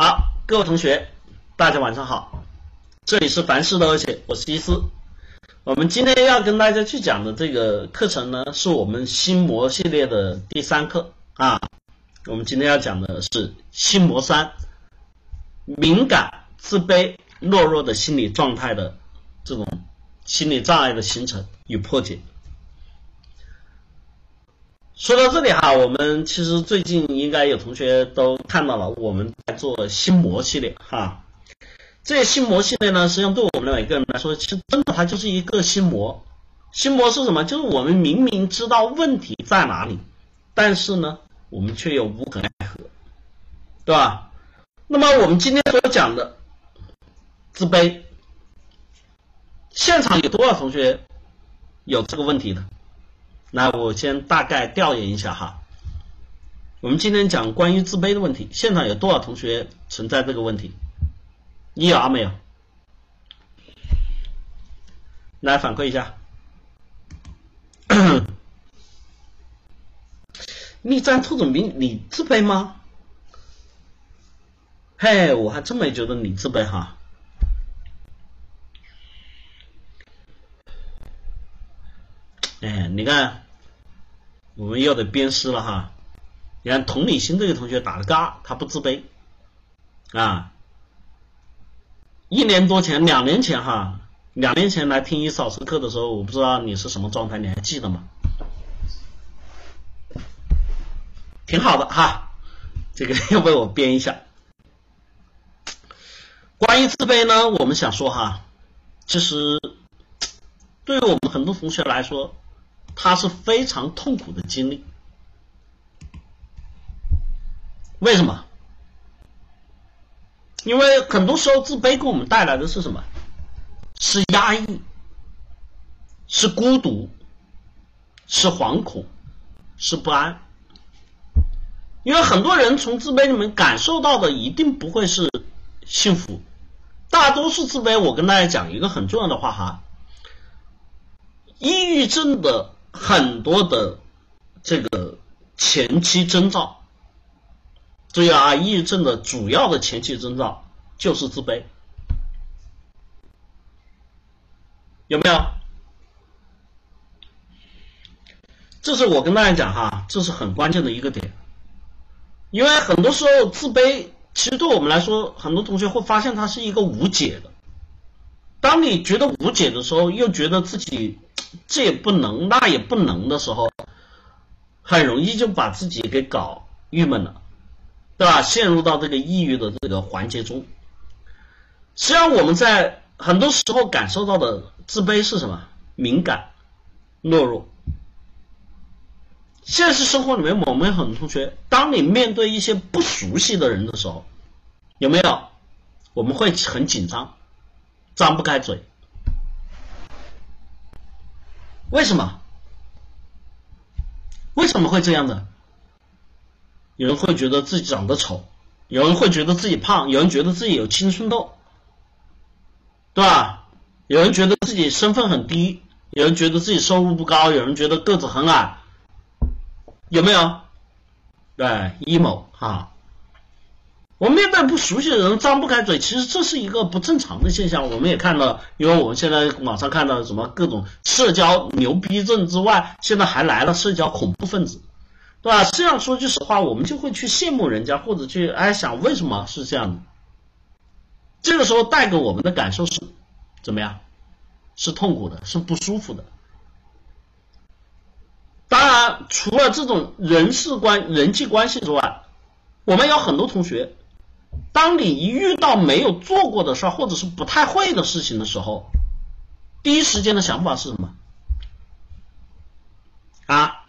好，各位同学，大家晚上好，这里是凡事都而且，我是伊思。我们今天要跟大家去讲的这个课程呢，是我们心魔系列的第三课啊。我们今天要讲的是心魔三：敏感、自卑、懦弱的心理状态的这种心理障碍的形成与破解。说到这里哈，我们其实最近应该有同学都看到了，我们在做心魔系列哈。这些心魔系列呢，实际上对我们每个人来说，其实真的它就是一个心魔。心魔是什么？就是我们明明知道问题在哪里，但是呢，我们却又无可奈何，对吧？那么我们今天所讲的自卑，现场有多少同学有这个问题的？那我先大概调研一下哈，我们今天讲关于自卑的问题，现场有多少同学存在这个问题？你有啊没有？来反馈一下。逆战特种兵，你自卑吗？嘿，我还真没觉得你自卑哈。哎，你看，我们又得鞭尸了哈。你看同理心这个同学打了嘎，他不自卑啊。一年多前，两年前哈，两年前来听一老师课的时候，我不知道你是什么状态，你还记得吗？挺好的哈，这个要为我编一下。关于自卑呢，我们想说哈，其实对于我们很多同学来说。它是非常痛苦的经历，为什么？因为很多时候自卑给我们带来的是什么？是压抑，是孤独，是惶恐，是不安。因为很多人从自卑里面感受到的一定不会是幸福，大多数自卑。我跟大家讲一个很重要的话哈，抑郁症的。很多的这个前期征兆，注意啊，抑郁症的主要的前期征兆就是自卑，有没有？这是我跟大家讲哈，这是很关键的一个点，因为很多时候自卑，其实对我们来说，很多同学会发现它是一个无解的。当你觉得无解的时候，又觉得自己。这也不能，那也不能的时候，很容易就把自己给搞郁闷了，对吧？陷入到这个抑郁的这个环节中。实际上，我们在很多时候感受到的自卑是什么？敏感、懦弱。现实生活里面，我们很多同学，当你面对一些不熟悉的人的时候，有没有？我们会很紧张，张不开嘴。为什么？为什么会这样的？有人会觉得自己长得丑，有人会觉得自己胖，有人觉得自己有青春痘，对吧？有人觉得自己身份很低，有人觉得自己收入不高，有人觉得个子很矮，有没有？对，emo 哈。我们面对不熟悉的人张不开嘴，其实这是一个不正常的现象。我们也看到，因为我们现在网上看到什么各种社交牛逼症之外，现在还来了社交恐怖分子，对吧？这样说句实话，我们就会去羡慕人家，或者去哎想为什么是这样的。这个时候带给我们的感受是怎么样？是痛苦的，是不舒服的。当然，除了这种人事关人际关系之外，我们有很多同学。当你一遇到没有做过的事，或者是不太会的事情的时候，第一时间的想法是什么？啊？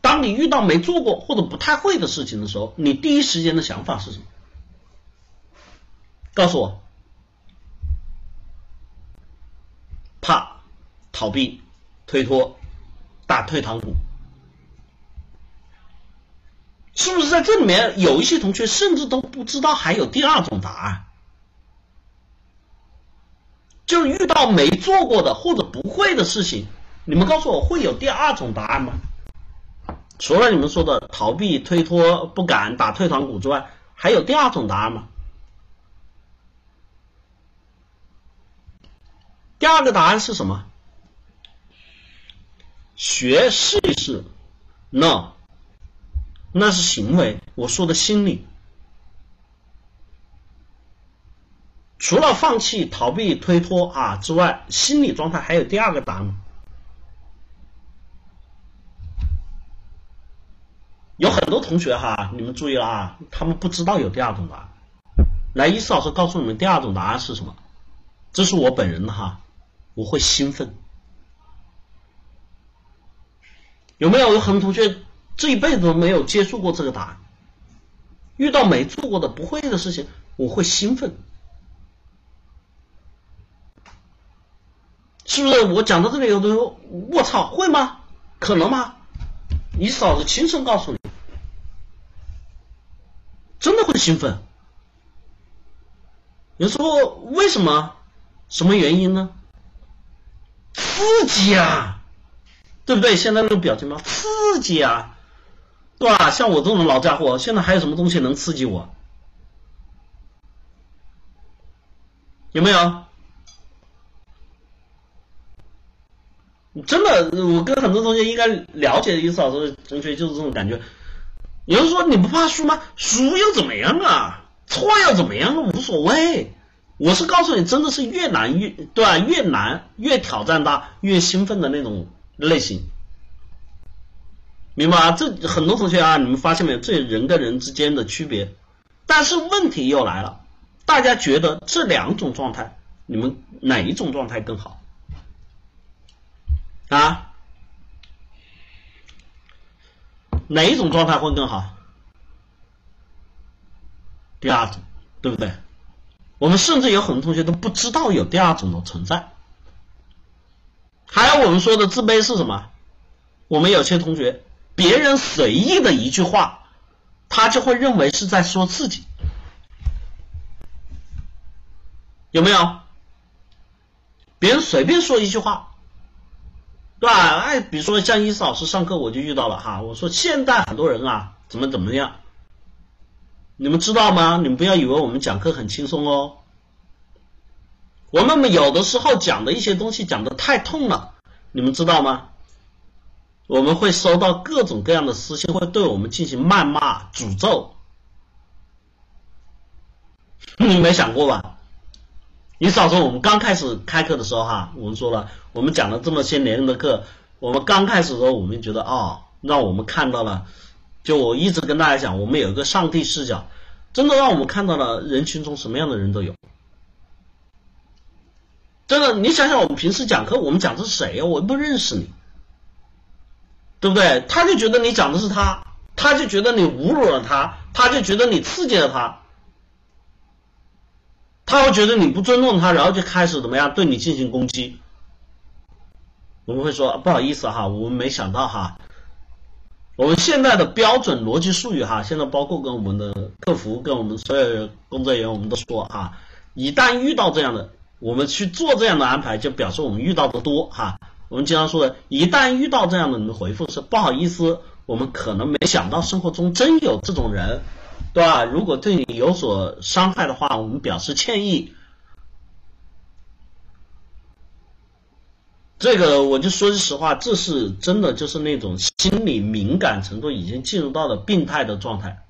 当你遇到没做过或者不太会的事情的时候，你第一时间的想法是什么？告诉我。怕、逃避、推脱、打退堂鼓。是不是在这里面有一些同学甚至都不知道还有第二种答案？就是遇到没做过的或者不会的事情，你们告诉我会有第二种答案吗？除了你们说的逃避、推脱、不敢打退堂鼓之外，还有第二种答案吗？第二个答案是什么？学试一试？No，那是行为。我说的心理。除了放弃、逃避、推脱啊之外，心理状态还有第二个答案？有很多同学哈，你们注意了啊，他们不知道有第二种答案。来，伊思老师告诉你们第二种答案是什么？这是我本人的哈，我会兴奋。有没有有很多同学这一辈子都没有接触过这个答案？遇到没做过的、不会的事情，我会兴奋。是不是我讲到这里，有的人说：“我操，会吗？可能吗？”你嫂子亲身告诉你，真的会兴奋。有时候为什么？什么原因呢？刺激啊，对不对？现在那个表情包，刺激啊，对吧？像我这种老家伙，现在还有什么东西能刺激我？有没有？真的，我跟很多同学应该了解的意思，老师同学就是这种感觉。有人说你不怕输吗？输又怎么样啊？错又怎么样？无所谓。我是告诉你，真的是越难越对吧？越难越挑战大，越兴奋的那种类型，明白吗？这很多同学啊，你们发现没有？这人跟人之间的区别。但是问题又来了，大家觉得这两种状态，你们哪一种状态更好？啊，哪一种状态会更好？第二种，对不对？我们甚至有很多同学都不知道有第二种的存在。还有我们说的自卑是什么？我们有些同学，别人随意的一句话，他就会认为是在说自己，有没有？别人随便说一句话。对吧？哎，比如说像伊思老师上课我就遇到了哈，我说现在很多人啊，怎么怎么样？你们知道吗？你们不要以为我们讲课很轻松哦。我们有的时候讲的一些东西讲的太痛了，你们知道吗？我们会收到各种各样的私信，会对我们进行谩骂、诅咒。你 没想过吧？你少说，我们刚开始开课的时候哈，我们说了，我们讲了这么些年的课，我们刚开始的时候，我们觉得哦，让我们看到了，就我一直跟大家讲，我们有一个上帝视角，真的让我们看到了人群中什么样的人都有。真的，你想想，我们平时讲课，我们讲的是谁呀？我又不认识你，对不对？他就觉得你讲的是他，他就觉得你侮辱了他，他就觉得你刺激了他。他会觉得你不尊重他，然后就开始怎么样对你进行攻击。我们会说不好意思哈，我们没想到哈，我们现在的标准逻辑术语哈，现在包括跟我们的客服、跟我们所有工作人员，我们都说哈，一旦遇到这样的，我们去做这样的安排，就表示我们遇到的多哈。我们经常说的，一旦遇到这样的，你的回复是不好意思，我们可能没想到生活中真有这种人。对吧？如果对你有所伤害的话，我们表示歉意。这个我就说句实话，这是真的，就是那种心理敏感程度已经进入到了病态的状态。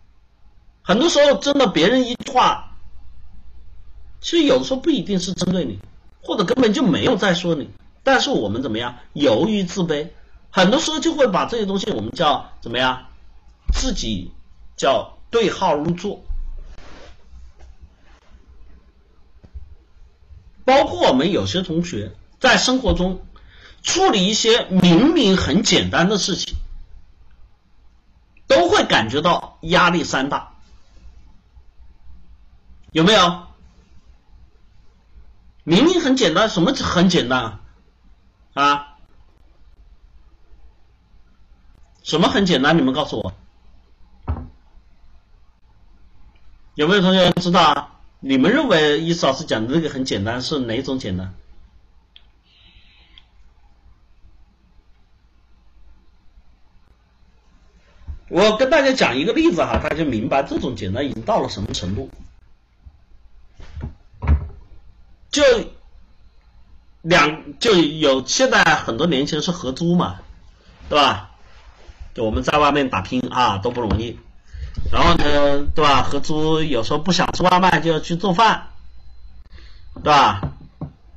很多时候，真的别人一句话，其实有的时候不一定是针对你，或者根本就没有在说你。但是我们怎么样？由于自卑，很多时候就会把这些东西我们叫怎么样？自己叫。对号入座，包括我们有些同学在生活中处理一些明明很简单的事情，都会感觉到压力山大，有没有？明明很简单，什么很简单啊？啊什么很简单？你们告诉我。有没有同学知道啊？你们认为伊思老师讲的这个很简单，是哪种简单？我跟大家讲一个例子哈，大家明白这种简单已经到了什么程度？就两就有现在很多年轻人是合租嘛，对吧？就我们在外面打拼啊都不容易，然后呢，对吧？合租有时候不想吃外卖就要去做饭，对吧？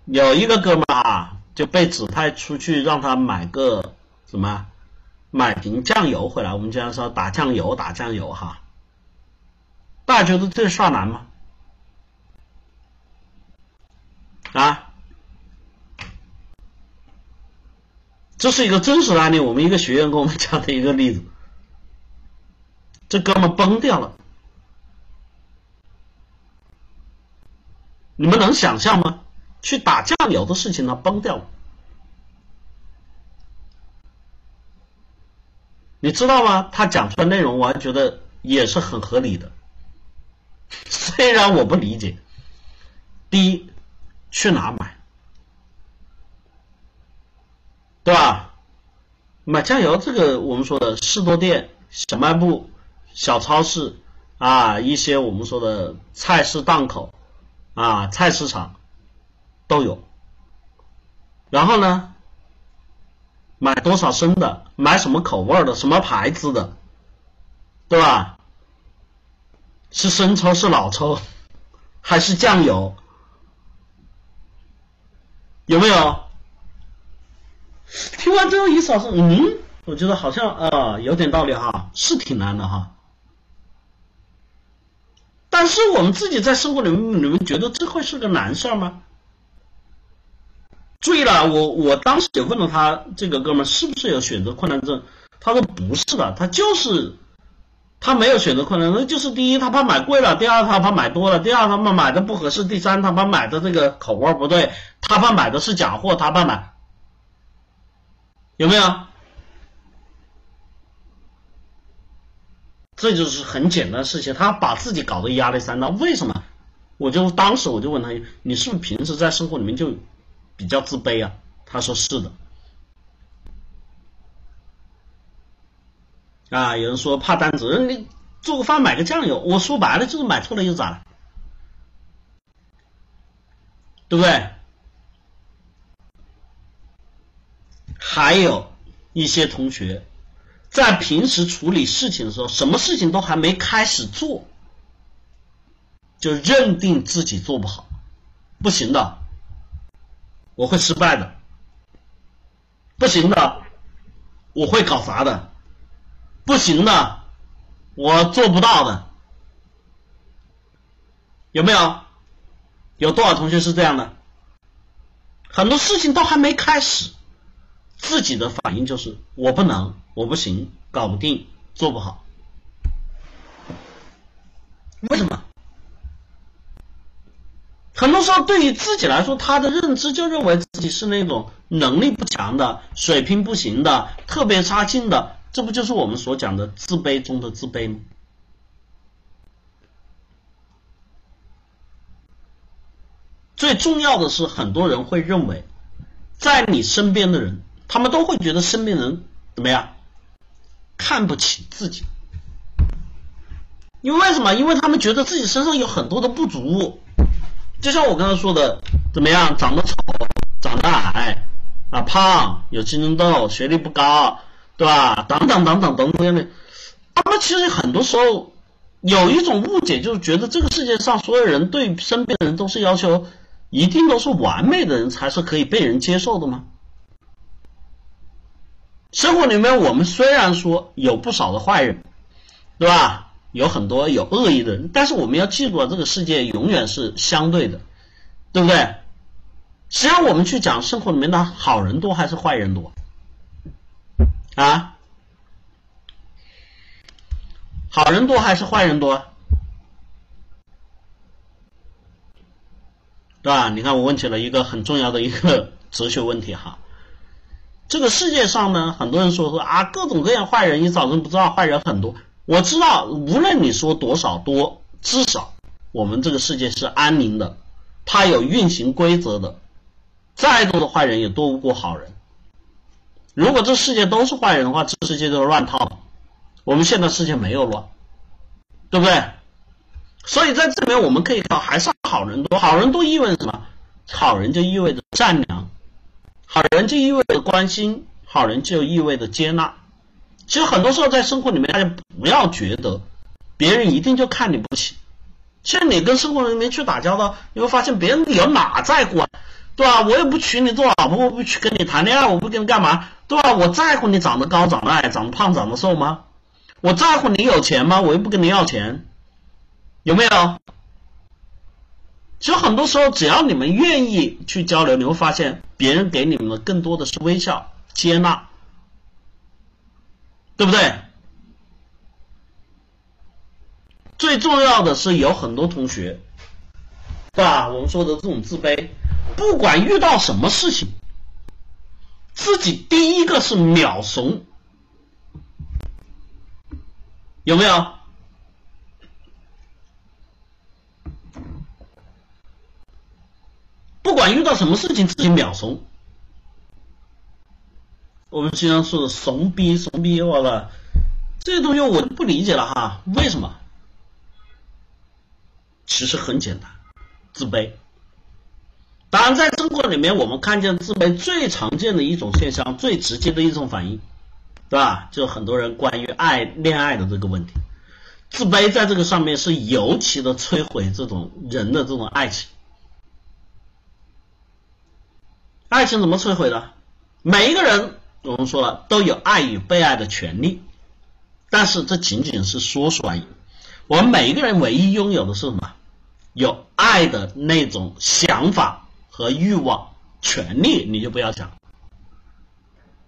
有一个哥们啊就被指派出去让他买个什么？买瓶酱油回来，我们经常说打酱油，打酱油哈。大家觉得这事儿难吗？啊？这是一个真实的案例，我们一个学员跟我们讲的一个例子。这哥们崩掉了，你们能想象吗？去打酱油的事情他崩掉了。你知道吗？他讲出来内容，我还觉得也是很合理的。虽然我不理解，第一，去哪买，对吧？买酱油这个，我们说的士多店、小卖部、小超市啊，一些我们说的菜市档口啊，菜市场都有。然后呢？买多少升的？买什么口味的？什么牌子的？对吧？是生抽是老抽，还是酱油？有没有？听完之后一扫视，嗯，我觉得好像啊有点道理哈，是挺难的哈。但是我们自己在生活里面，你们觉得这会是个难事儿吗？注意了，我我当时也问了他，这个哥们是不是有选择困难症？他说不是的，他就是他没有选择困难症，就是第一他怕买贵了，第二他怕买多了，第二他怕买的不合适，第三他怕买的这个口味不对，他怕买的是假货，他怕买，有没有？这就是很简单的事情，他把自己搞得压力山大，为什么？我就当时我就问他，你是不是平时在生活里面就？比较自卑啊，他说是的，啊，有人说怕担责任，你做个饭买个酱油，我说白了就是买错了又咋了，对不对？还有一些同学在平时处理事情的时候，什么事情都还没开始做，就认定自己做不好，不行的。我会失败的，不行的，我会搞砸的，不行的，我做不到的，有没有？有多少同学是这样的？很多事情都还没开始，自己的反应就是我不能，我不行，搞不定，做不好。为什么？很多时候，对于自己来说，他的认知就认为自己是那种能力不强的、水平不行的、特别差劲的，这不就是我们所讲的自卑中的自卑吗？最重要的是，很多人会认为，在你身边的人，他们都会觉得身边人怎么样，看不起自己，因为为什么？因为他们觉得自己身上有很多的不足。就像我刚才说的，怎么样？长得丑，长得矮，啊，胖，有青春痘，学历不高，对吧？等等等等等等的。他们其实很多时候有一种误解，就是觉得这个世界上所有人对身边的人都是要求一定都是完美的人才是可以被人接受的吗？生活里面，我们虽然说有不少的坏人，对吧？有很多有恶意的人，但是我们要记住啊，这个世界永远是相对的，对不对？实际上，我们去讲生活里面的好人多还是坏人多啊？好人多还是坏人多？对吧？你看，我问起了一个很重要的一个哲学问题哈。这个世界上呢，很多人说说啊，各种各样坏人，你早晨不知道坏人很多。我知道，无论你说多少多，至少我们这个世界是安宁的，它有运行规则的。再多的坏人也多不过好人。如果这世界都是坏人的话，这世界就乱套了，我们现在世界没有乱，对不对？所以在这里我们可以看，还是好人多。好人多意味着什么？好人就意味着善良，好人就意味着关心，好人就意味着接纳。其实很多时候在生活里面，大家不要觉得别人一定就看你不起。像你跟生活里面去打交道，你会发现别人有哪在乎啊？对吧？我也不娶你做老婆，我不去跟你谈恋爱，我不跟你干嘛？对吧？我在乎你长得高、长得矮、长得胖、长得瘦吗？我在乎你有钱吗？我又不跟你要钱，有没有？其实很多时候，只要你们愿意去交流，你会发现别人给你们的更多的是微笑、接纳，对不对？最重要的是，有很多同学，对吧？我们说的这种自卑。不管遇到什么事情，自己第一个是秒怂，有没有？不管遇到什么事情，自己秒怂。我们经常说的怂逼，怂逼，我了，这些东西我就不理解了哈，为什么？其实很简单，自卑。当然，在生活里面，我们看见自卑最常见的一种现象，最直接的一种反应，对吧？就很多人关于爱、恋爱的这个问题，自卑在这个上面是尤其的摧毁这种人的这种爱情。爱情怎么摧毁的？每一个人，我们说了，都有爱与被爱的权利，但是这仅仅是说说而已。我们每一个人唯一拥有的是什么？有爱的那种想法。和欲望、权利，你就不要讲，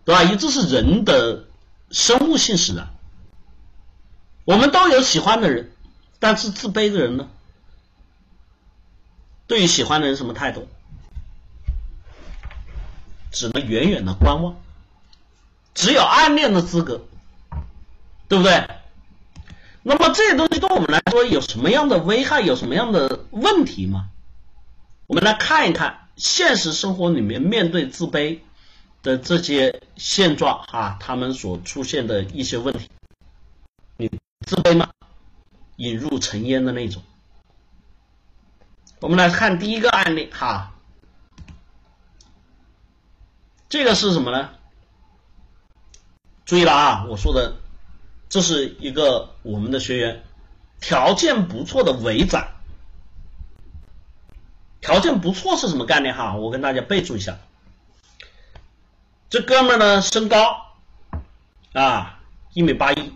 对吧？因为这是人的生物性使然。我们都有喜欢的人，但是自卑的人呢？对于喜欢的人什么态度？只能远远的观望，只有暗恋的资格，对不对？那么这些东西对我们来说有什么样的危害？有什么样的问题吗？我们来看一看现实生活里面面对自卑的这些现状哈，他们所出现的一些问题。你自卑吗？引入尘烟的那种。我们来看第一个案例哈，这个是什么呢？注意了啊，我说的这是一个我们的学员，条件不错的伟仔。条件不错是什么概念哈？我跟大家备注一下，这哥们呢身高啊一米八一，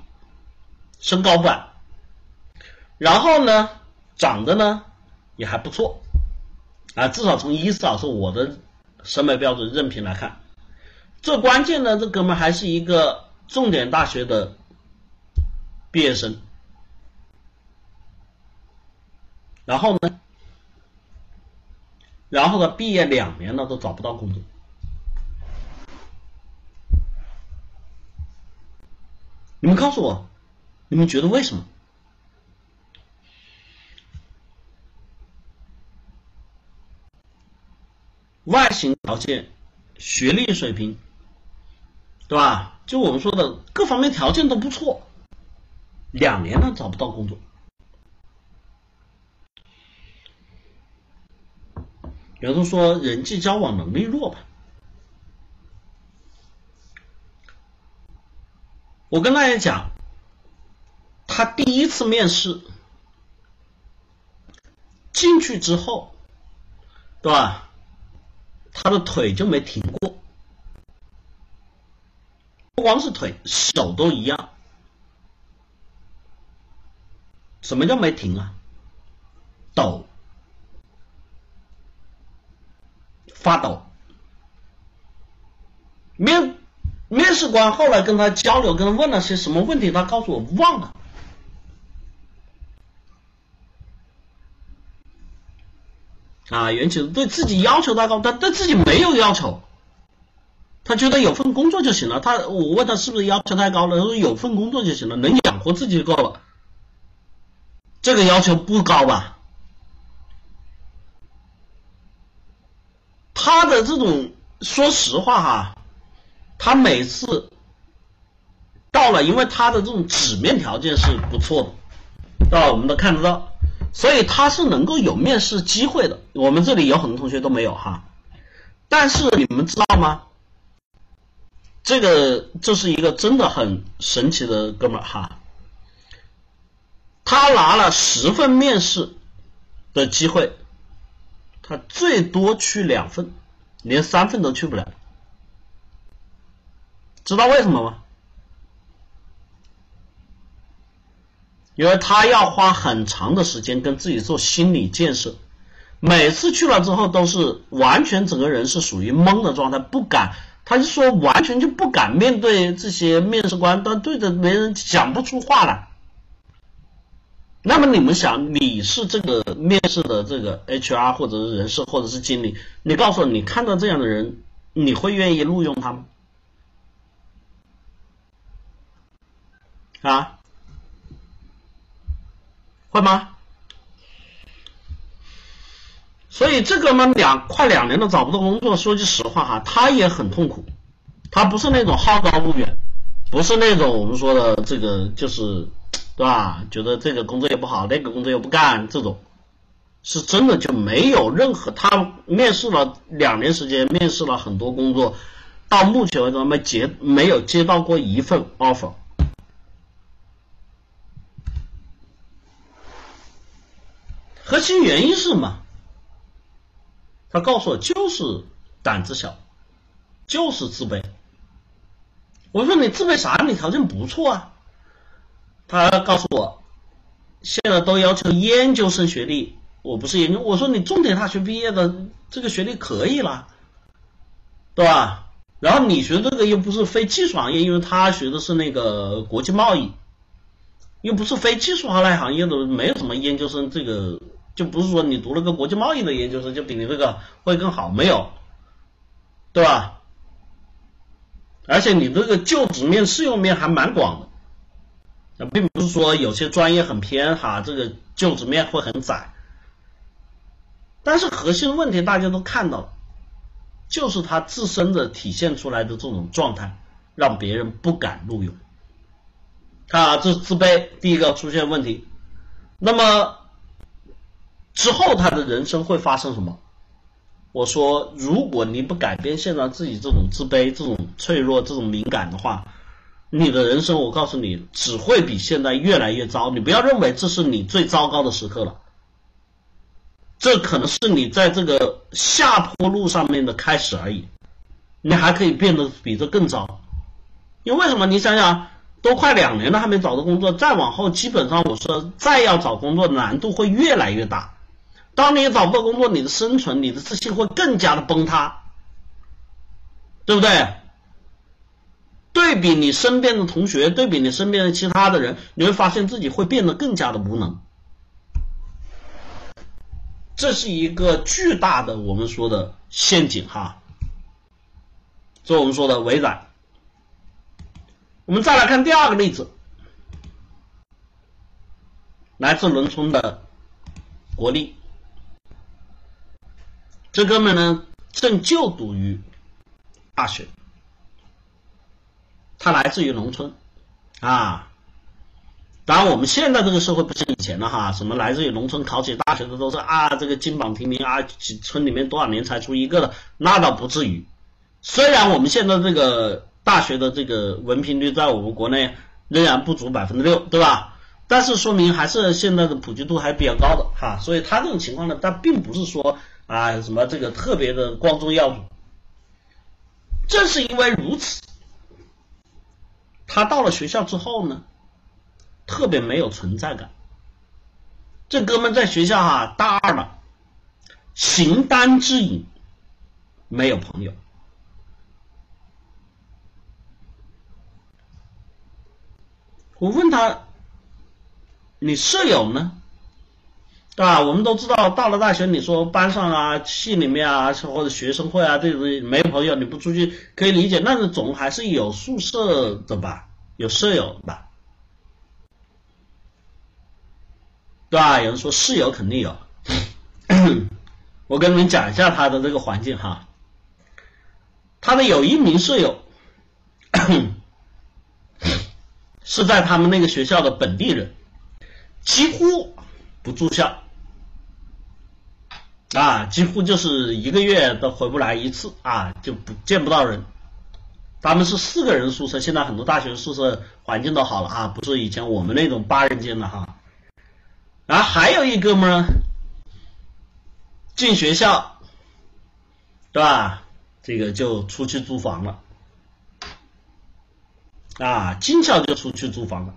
身高不矮，然后呢长得呢也还不错啊，至少从一至少是我的审美标准任凭来看，最关键呢这哥们还是一个重点大学的毕业生，然后呢？然后呢，毕业两年了都找不到工作。你们告诉我，你们觉得为什么？外形条件、学历水平，对吧？就我们说的各方面条件都不错，两年了找不到工作。比如说人际交往能力弱吧，我跟大家讲，他第一次面试进去之后，对吧？他的腿就没停过，不光是腿，手都一样。什么叫没停啊？抖。发抖，面面试官后来跟他交流，跟他问了些什么问题，他告诉我忘了。啊，袁起对自己要求太高，他对自己没有要求，他觉得有份工作就行了。他我问他是不是要求太高了，他说有份工作就行了，能养活自己就够了。这个要求不高吧？他的这种，说实话哈，他每次到了，因为他的这种纸面条件是不错的，对吧？我们都看得到，所以他是能够有面试机会的。我们这里有很多同学都没有哈，但是你们知道吗？这个这是一个真的很神奇的哥们儿哈，他拿了十份面试的机会，他最多去两份，连三份都去不了，知道为什么吗？因为他要花很长的时间跟自己做心理建设，每次去了之后都是完全整个人是属于懵的状态，不敢，他就说完全就不敢面对这些面试官，但对着别人讲不出话来。那么你们想，你是这个面试的这个 HR 或者是人事或者是经理，你告诉我，你看到这样的人，你会愿意录用他吗？啊？会吗？所以这个嘛，两快两年都找不到工作。说句实话哈，他也很痛苦。他不是那种好高骛远，不是那种我们说的这个就是，对吧？觉得这个工作也不好，那个工作又不干，这种是真的就没有任何。他面试了两年时间，面试了很多工作，到目前为止没接没有接到过一份 offer。核心原因是什么？他告诉我就是胆子小，就是自卑。我说你自卑啥？你条件不错啊。他告诉我，现在都要求研究生学历，我不是研究。我说你重点大学毕业的这个学历可以了，对吧？然后你学这个又不是非技术行业，因为他学的是那个国际贸易，又不是非技术行业行业的，没有什么研究生这个。就不是说你读了个国际贸易的研究生就比你这个会更好，没有，对吧？而且你这个就职面、适用面还蛮广的，并不是说有些专业很偏哈，这个就职面会很窄。但是核心问题大家都看到了，就是他自身的体现出来的这种状态，让别人不敢录用。看啊，这是自卑，第一个出现问题。那么。之后他的人生会发生什么？我说，如果你不改变现在自己这种自卑、这种脆弱、这种敏感的话，你的人生，我告诉你，只会比现在越来越糟。你不要认为这是你最糟糕的时刻了，这可能是你在这个下坡路上面的开始而已。你还可以变得比这更糟。因为为什么？你想想，都快两年了还没找到工作，再往后，基本上我说再要找工作难度会越来越大。当你找不到工作，你的生存、你的自信会更加的崩塌，对不对？对比你身边的同学，对比你身边的其他的人，你会发现自己会变得更加的无能。这是一个巨大的我们说的陷阱哈，这我们说的围栏。我们再来看第二个例子，来自农村的国力。这哥们呢，正就读于大学，他来自于农村啊。当然，我们现在这个社会不像以前了哈，什么来自于农村考起大学的都是啊，这个金榜题名啊，村里面多少年才出一个的，那倒不至于。虽然我们现在这个大学的这个文凭率在我们国内仍然不足百分之六，对吧？但是说明还是现在的普及度还比较高的哈，所以他这种情况呢，他并不是说。啊，什么这个特别的光宗耀祖？正是因为如此，他到了学校之后呢，特别没有存在感。这哥们在学校哈，大二了，形单只影，没有朋友。我问他，你舍友呢？对吧？我们都知道，到了大学，你说班上啊、系里面啊，或者学生会啊这种没朋友，你不出去可以理解，但是总还是有宿舍的吧，有舍友吧，对吧？有人说室友肯定有，我跟你们讲一下他的这个环境哈，他的有一名舍友，是在他们那个学校的本地人，几乎不住校，啊，几乎就是一个月都回不来一次啊，就不见不到人。他们是四个人宿舍，现在很多大学宿舍环境都好了啊，不是以前我们那种八人间的哈。然后还有一哥们儿进学校，对吧？这个就出去租房了，啊，进校就出去租房了。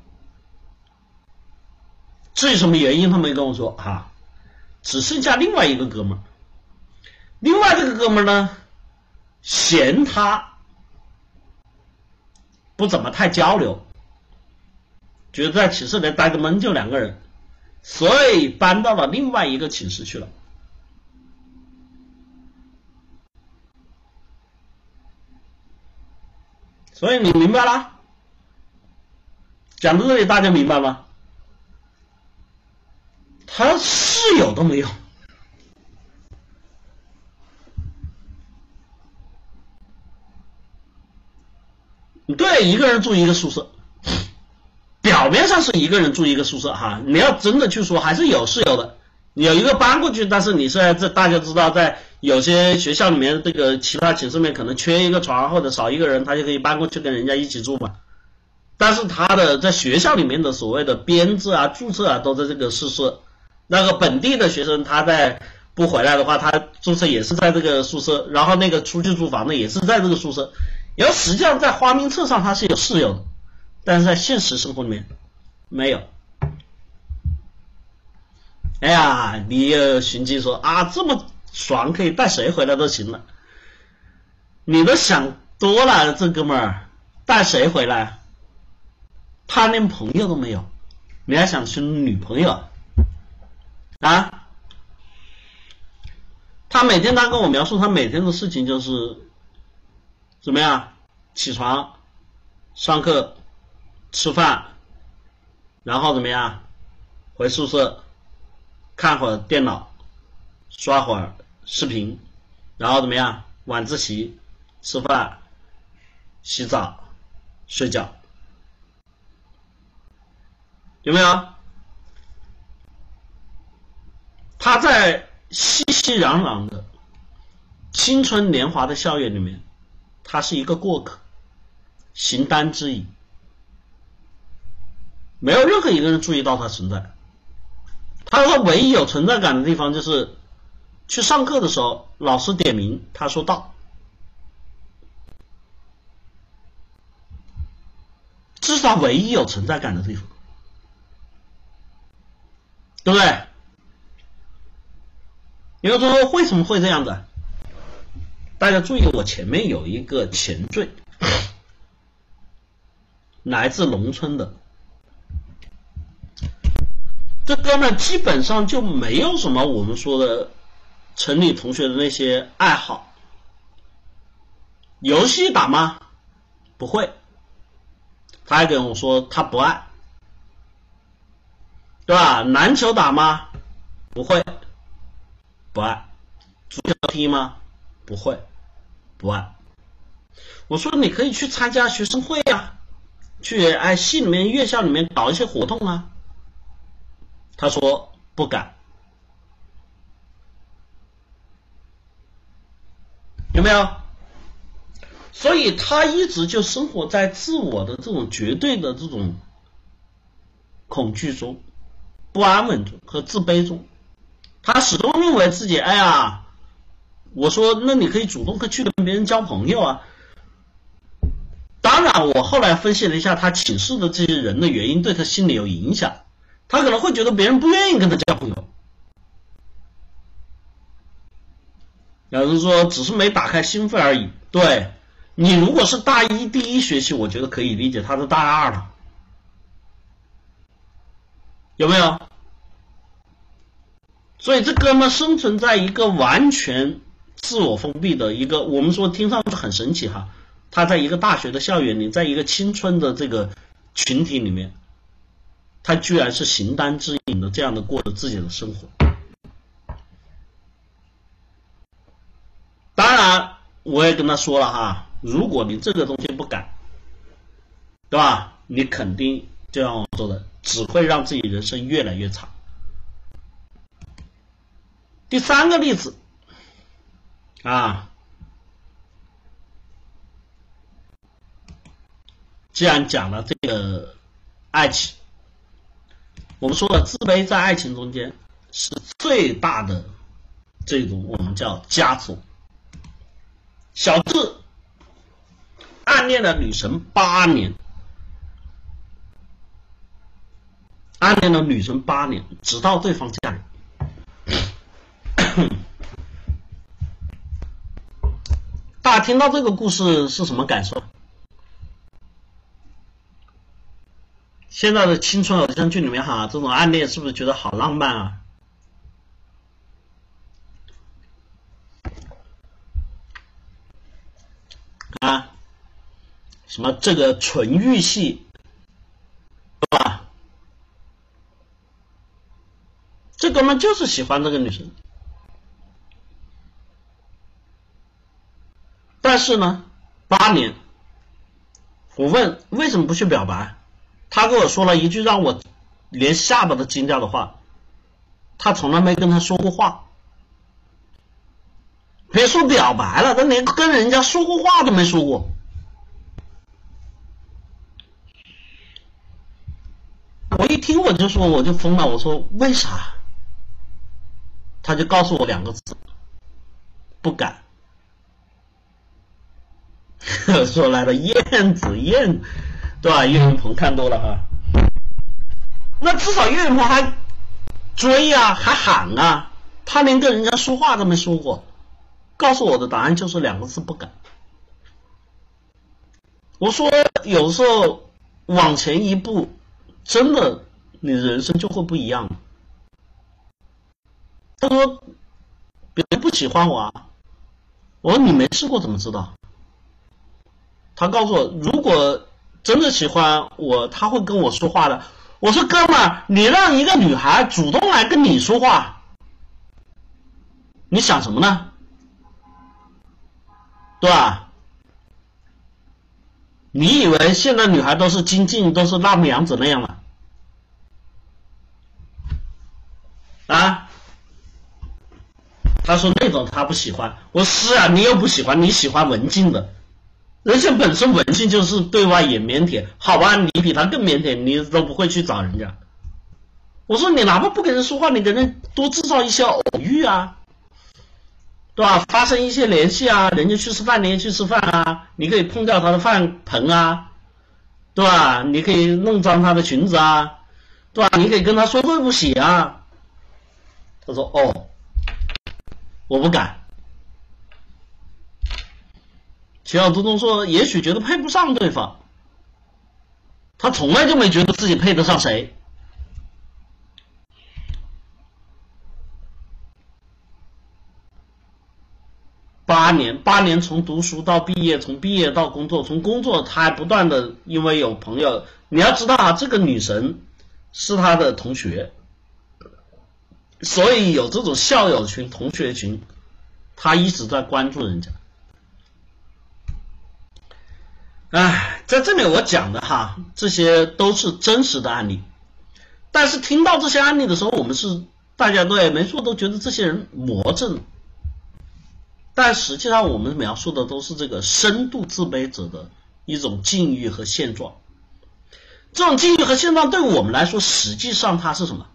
至于什么原因，他没跟我说哈。只剩下另外一个哥们儿，另外这个哥们儿呢，嫌他。不怎么太交流，觉得在寝室里待个闷，就两个人，所以搬到了另外一个寝室去了。所以你明白了？讲到这里，大家明白吗？他室友都没有。对，一个人住一个宿舍，表面上是一个人住一个宿舍哈。你要真的去说，还是有室友的，有一个搬过去。但是你现在这大家知道，在有些学校里面，这个其他寝室里面可能缺一个床或者少一个人，他就可以搬过去跟人家一起住嘛。但是他的在学校里面的所谓的编制啊、注册啊，都在这个宿舍。那个本地的学生他在不回来的话，他注册也是在这个宿舍，然后那个出去租房的也是在这个宿舍。然后实际上在花名册上他是有室友的，但是在现实生活里面没有。哎呀，你又寻机说啊，这么爽，可以带谁回来都行了。你都想多了，这哥们儿带谁回来？他连朋友都没有，你还想寻女朋友啊？他每天他跟我描述他每天的事情就是。怎么样？起床、上课、吃饭，然后怎么样？回宿舍看会儿电脑，刷会儿视频，然后怎么样？晚自习、吃饭、洗澡、睡觉，有没有？他在熙熙攘攘的青春年华的校园里面。他是一个过客，形单之影，没有任何一个人注意到他存在。他说唯一有存在感的地方就是去上课的时候，老师点名，他说到，至少唯一有存在感的地方，对不对？比如说为什么会这样子？大家注意，我前面有一个前缀，来自农村的，这哥们基本上就没有什么我们说的城里同学的那些爱好，游戏打吗？不会，他还跟我说他不爱，对吧？篮球打吗？不会，不爱，足球踢吗？不会。不爱，我说你可以去参加学生会啊，去哎系里面、院校里面搞一些活动啊。他说不敢，有没有？所以他一直就生活在自我的这种绝对的这种恐惧中、不安稳中和自卑中。他始终认为自己哎呀。我说，那你可以主动的去跟别人交朋友啊。当然，我后来分析了一下他寝室的这些人的原因，对他心理有影响。他可能会觉得别人不愿意跟他交朋友。有人说只是没打开心扉而已。对你如果是大一第一学期，我觉得可以理解。他是大二了，有没有？所以这哥们生存在一个完全。自我封闭的一个，我们说听上去很神奇哈，他在一个大学的校园里，在一个青春的这个群体里面，他居然是形单只影的这样的过着自己的生活。当然，我也跟他说了哈，如果你这个东西不改，对吧？你肯定就像我说的，只会让自己人生越来越差。第三个例子啊，既然讲了这个爱情，我们说了，自卑在爱情中间是最大的这种我们叫枷锁。小智暗恋了女神八年，暗恋了女神八年，直到对方嫁人。哼 大家听到这个故事是什么感受？现在的青春偶像剧里面哈，这种暗恋是不是觉得好浪漫啊？啊，什么这个纯欲系，对吧？这哥们就是喜欢这个女生，但是呢，八年，我问为什么不去表白，他跟我说了一句让我连下巴都惊掉的话，他从来没跟他说过话。别说表白了，他连跟人家说过话都没说过。我一听我就说我就疯了，我说为啥？他就告诉我两个字：不敢。说来了，燕子燕，对吧？岳云鹏看多了哈。那至少岳云鹏还追啊，还喊啊，他连跟人家说话都没说过。告诉我的答案就是两个字：不敢。我说，有时候往前一步，真的，你人生就会不一样。他说，别人不喜欢我啊。我说你没试过怎么知道？他告诉我，如果真的喜欢我，他会跟我说话的。我说哥们儿，你让一个女孩主动来跟你说话，你想什么呢？对吧？你以为现在女孩都是金靖，都是辣目洋子那样吗？啊？他说那种他不喜欢。我说是啊，你又不喜欢，你喜欢文静的。人家本身文静就是对外也腼腆，好吧？你比他更腼腆，你都不会去找人家。我说你哪怕不跟人说话，你跟人多制造一些偶遇啊。对吧？发生一些联系啊，人家去吃饭，你也去吃饭啊，你可以碰掉他的饭盆啊，对吧？你可以弄脏他的裙子啊，对吧？你可以跟他说对不起啊。他说：“哦，我不敢。”齐小东东说：“也许觉得配不上对方，他从来就没觉得自己配得上谁。”八年，八年从读书到毕业，从毕业到工作，从工作他还不断的因为有朋友。你要知道啊，这个女神是他的同学，所以有这种校友群、同学群，他一直在关注人家。哎，在这里我讲的哈，这些都是真实的案例。但是听到这些案例的时候，我们是大家对没错，都觉得这些人魔怔。但实际上，我们描述的都是这个深度自卑者的一种境遇和现状。这种境遇和现状对我们来说，实际上它是什么？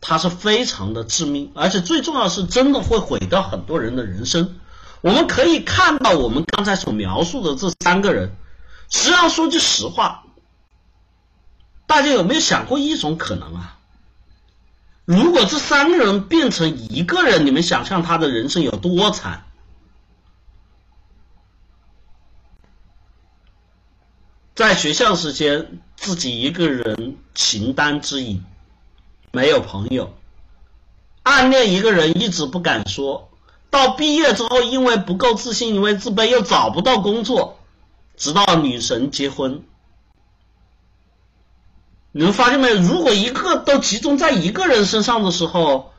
它是非常的致命，而且最重要的是，真的会毁掉很多人的人生。我们可以看到，我们刚才所描述的这三个人，实际上说句实话，大家有没有想过一种可能啊？如果这三个人变成一个人，你们想象他的人生有多惨？在学校时间，自己一个人形单只影，没有朋友；暗恋一个人，一直不敢说；到毕业之后，因为不够自信，因为自卑，又找不到工作，直到女神结婚。你们发现没有？如果一个都集中在一个人身上的时候，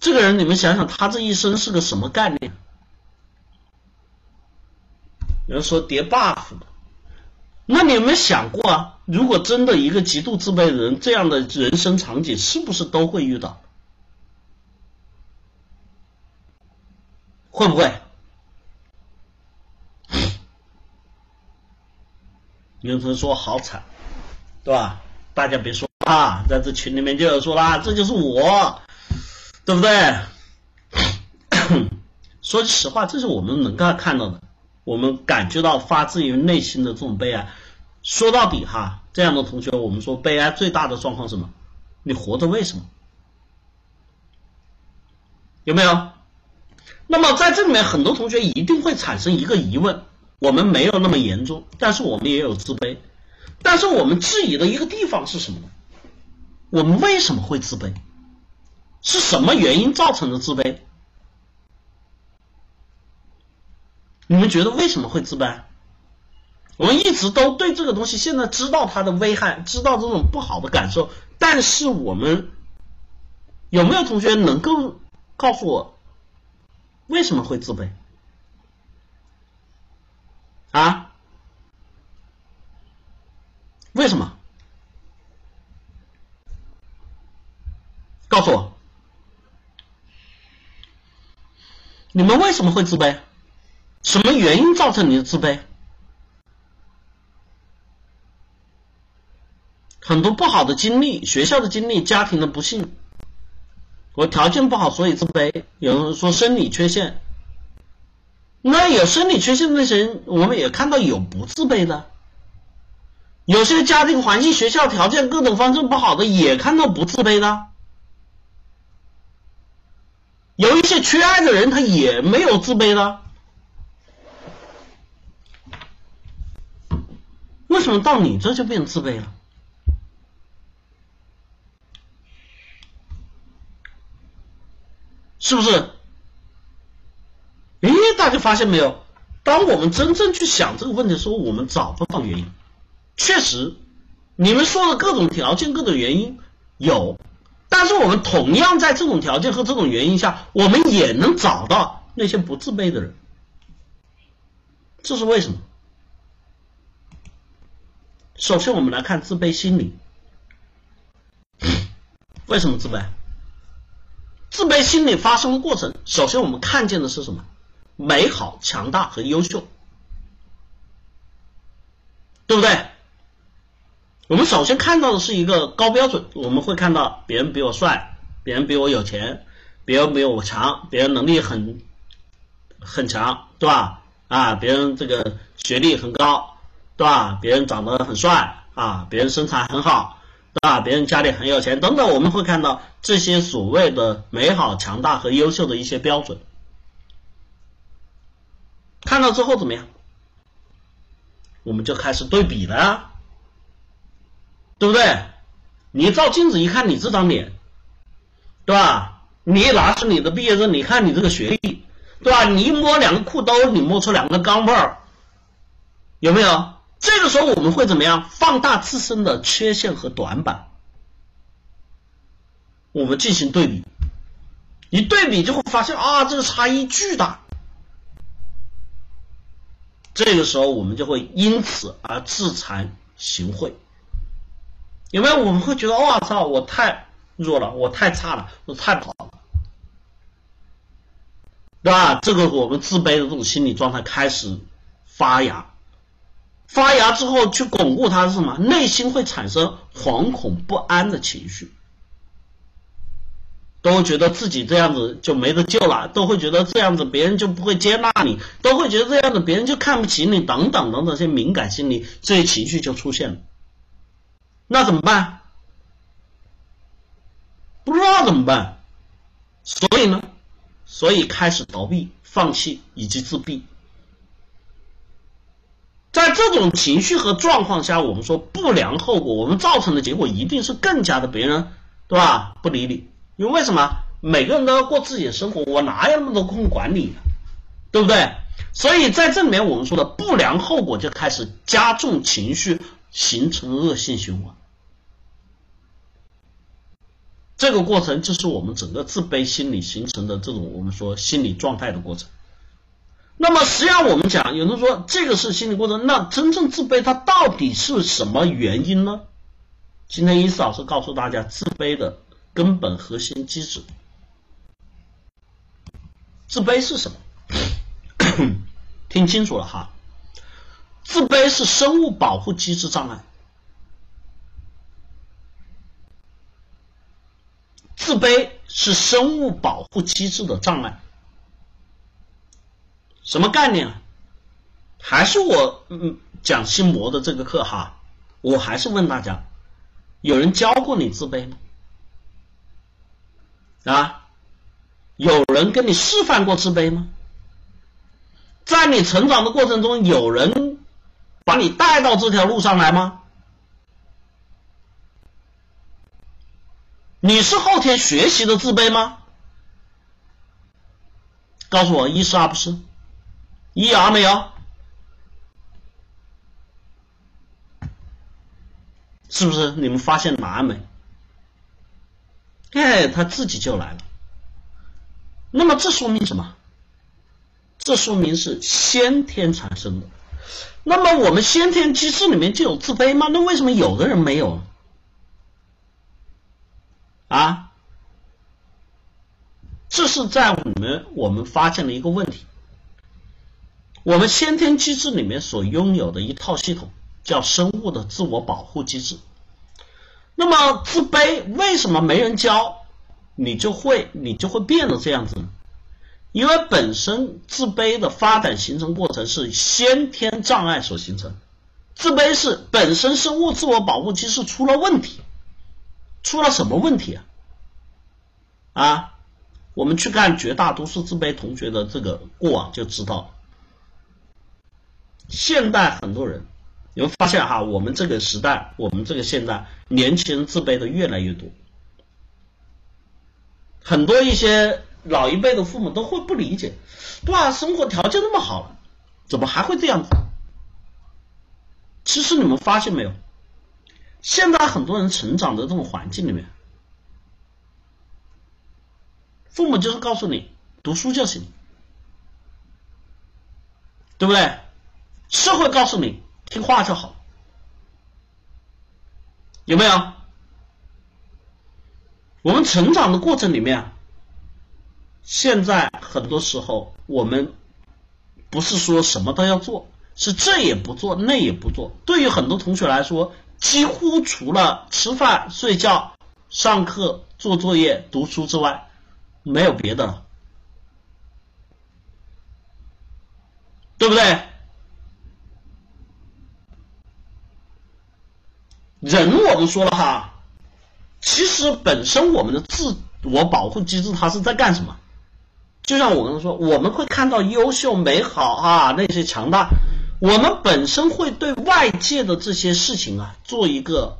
这个人你们想想，他这一生是个什么概念？有人说叠 buff，那你有没有想过啊？如果真的一个极度自卑的人，这样的人生场景是不是都会遇到？会不会？有人说好惨，对吧？大家别说啊，在这群里面就有说啦，这就是我，对不对？说句实话，这是我们能够看到的，我们感觉到发自于内心的这种悲哀。说到底哈，这样的同学，我们说悲哀最大的状况是什么？你活着为什么？有没有？那么在这里面，很多同学一定会产生一个疑问：我们没有那么严重，但是我们也有自卑。但是我们质疑的一个地方是什么呢？我们为什么会自卑？是什么原因造成的自卑？你们觉得为什么会自卑？我们一直都对这个东西现在知道它的危害，知道这种不好的感受，但是我们有没有同学能够告诉我为什么会自卑？啊？为什么？告诉我，你们为什么会自卑？什么原因造成你的自卑？很多不好的经历，学校的经历，家庭的不幸，我条件不好，所以自卑。有人说生理缺陷，那有生理缺陷的那些人，我们也看到有不自卑的，有些家庭环境、学校条件各种方式不好的，也看到不自卑的。有一些缺爱的人，他也没有自卑的。为什么到你这就变自卑了？是不是？诶，大家发现没有？当我们真正去想这个问题的时候，我们找不到原因。确实，你们说的各种条件、各种原因有，但是我们同样在这种条件和这种原因下，我们也能找到那些不自卑的人。这是为什么？首先，我们来看自卑心理。为什么自卑？自卑心理发生的过程，首先我们看见的是什么？美好、强大和优秀，对不对？我们首先看到的是一个高标准，我们会看到别人比我帅，别人比我有钱，别人比我强，别人能力很很强，对吧？啊，别人这个学历很高，对吧？别人长得很帅啊，别人身材很好。啊？别人家里很有钱，等等，我们会看到这些所谓的美好、强大和优秀的一些标准。看到之后怎么样？我们就开始对比了，对不对？你照镜子一看，你这张脸，对吧？你拿出你的毕业证，你看你这个学历，对吧？你一摸两个裤兜，你摸出两个钢镚儿，有没有？这个时候我们会怎么样？放大自身的缺陷和短板，我们进行对比，一对比就会发现啊，这个差异巨大。这个时候我们就会因此而自惭形秽，有没有？我们会觉得，我操，我太弱了，我太差了，我太不好了，对吧？这个我们自卑的这种心理状态开始发芽。发芽之后去巩固它是什么？内心会产生惶恐不安的情绪，都会觉得自己这样子就没得救了，都会觉得这样子别人就不会接纳你，都会觉得这样子别人就看不起你，等等等等，这些敏感心理这些情绪就出现了。那怎么办？不知道怎么办，所以呢，所以开始逃避、放弃以及自闭。在这种情绪和状况下，我们说不良后果，我们造成的结果一定是更加的别人，对吧？不理你，因为为什么？每个人都要过自己的生活，我哪有那么多空管你，对不对？所以在这里面，我们说的不良后果就开始加重情绪，形成恶性循环。这个过程就是我们整个自卑心理形成的这种我们说心理状态的过程。那么实际上我们讲，有人说这个是心理过程，那真正自卑它到底是什么原因呢？今天伊思老师告诉大家，自卑的根本核心机制。自卑是什么？听清楚了哈，自卑是生物保护机制障碍。自卑是生物保护机制的障碍。什么概念？还是我嗯讲心魔的这个课哈，我还是问大家，有人教过你自卑吗？啊，有人跟你示范过自卑吗？在你成长的过程中，有人把你带到这条路上来吗？你是后天学习的自卑吗？告诉我，一是二不是？一啊没有，是不是？你们发现答案没？哎，他自己就来了。那么这说明什么？这说明是先天产生的。那么我们先天机制里面就有自卑吗？那为什么有的人没有？啊？这是在我们我们发现了一个问题。我们先天机制里面所拥有的一套系统，叫生物的自我保护机制。那么自卑为什么没人教，你就会你就会变得这样子呢？因为本身自卑的发展形成过程是先天障碍所形成，自卑是本身生物自我保护机制出了问题，出了什么问题啊？啊，我们去看绝大多数自卑同学的这个过往就知道。现代很多人，你会发现哈，我们这个时代，我们这个现代，年轻人自卑的越来越多。很多一些老一辈的父母都会不理解，哇，生活条件那么好，怎么还会这样子？其实你们发现没有，现在很多人成长的这种环境里面，父母就是告诉你读书就行，对不对？社会告诉你听话就好，有没有？我们成长的过程里面，现在很多时候我们不是说什么都要做，是这也不做那也不做。对于很多同学来说，几乎除了吃饭、睡觉、上课、做作业、读书之外，没有别的了，对不对？人我们说了哈，其实本身我们的自我保护机制它是在干什么？就像我刚才说，我们会看到优秀、美好啊那些强大，我们本身会对外界的这些事情啊做一个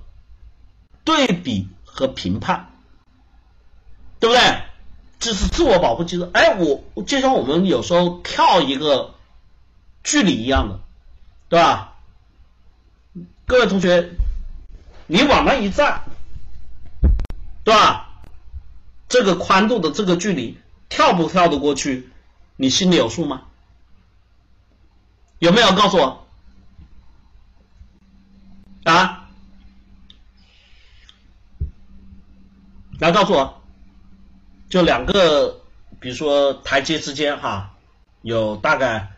对比和评判，对不对？这是自我保护机制。哎，我就像我们有时候跳一个距离一样的，对吧？各位同学。你往那一站，对吧？这个宽度的这个距离，跳不跳得过去？你心里有数吗？有没有告诉我？啊？来告诉我，就两个，比如说台阶之间哈，有大概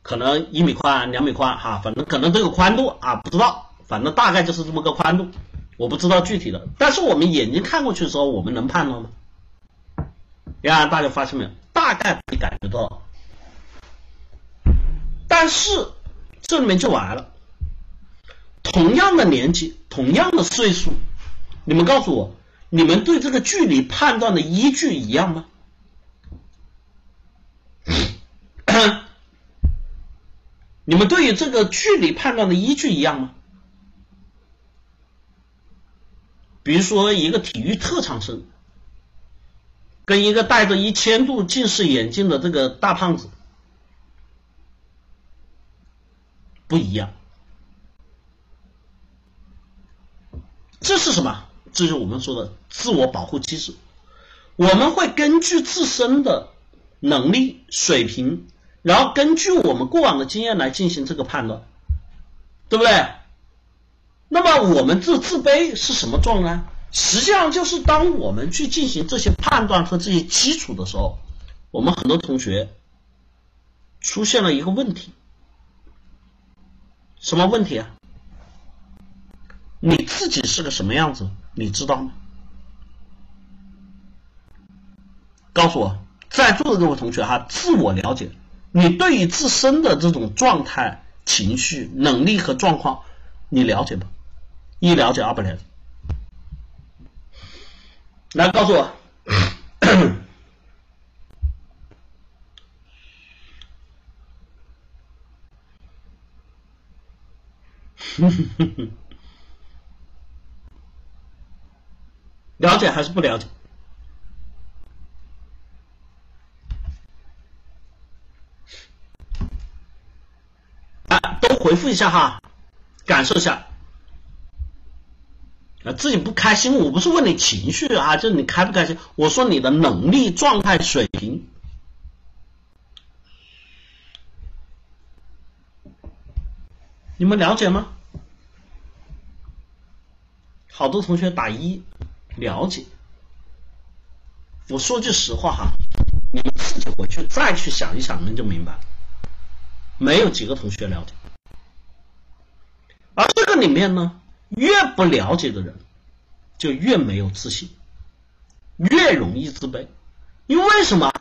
可能一米宽、两米宽哈，反正可能这个宽度啊，不知道。反正大概就是这么个宽度，我不知道具体的，但是我们眼睛看过去的时候，我们能判断吗？呀，大家发现没有？大概可以感觉到，但是这里面就完了。同样的年纪，同样的岁数，你们告诉我，你们对这个距离判断的依据一样吗？你们对于这个距离判断的依据一样吗？比如说，一个体育特长生跟一个戴着一千度近视眼镜的这个大胖子不一样，这是什么？这是我们说的自我保护机制。我们会根据自身的能力水平，然后根据我们过往的经验来进行这个判断，对不对？那么我们这自卑是什么状态？实际上就是当我们去进行这些判断和这些基础的时候，我们很多同学出现了一个问题，什么问题啊？你自己是个什么样子，你知道吗？告诉我，在座的各位同学哈，自我了解，你对于自身的这种状态、情绪、能力和状况，你了解吗？一了解，二不了解。来告诉我，了解还是不了解？啊，都回复一下哈，感受一下。啊，自己不开心，我不是问你情绪啊，就是你开不开心。我说你的能力、状态、水平，你们了解吗？好多同学打一，了解。我说句实话哈，你们自己回去再去想一想，你们就明白。没有几个同学了解，而这个里面呢？越不了解的人，就越没有自信，越容易自卑。因为什么？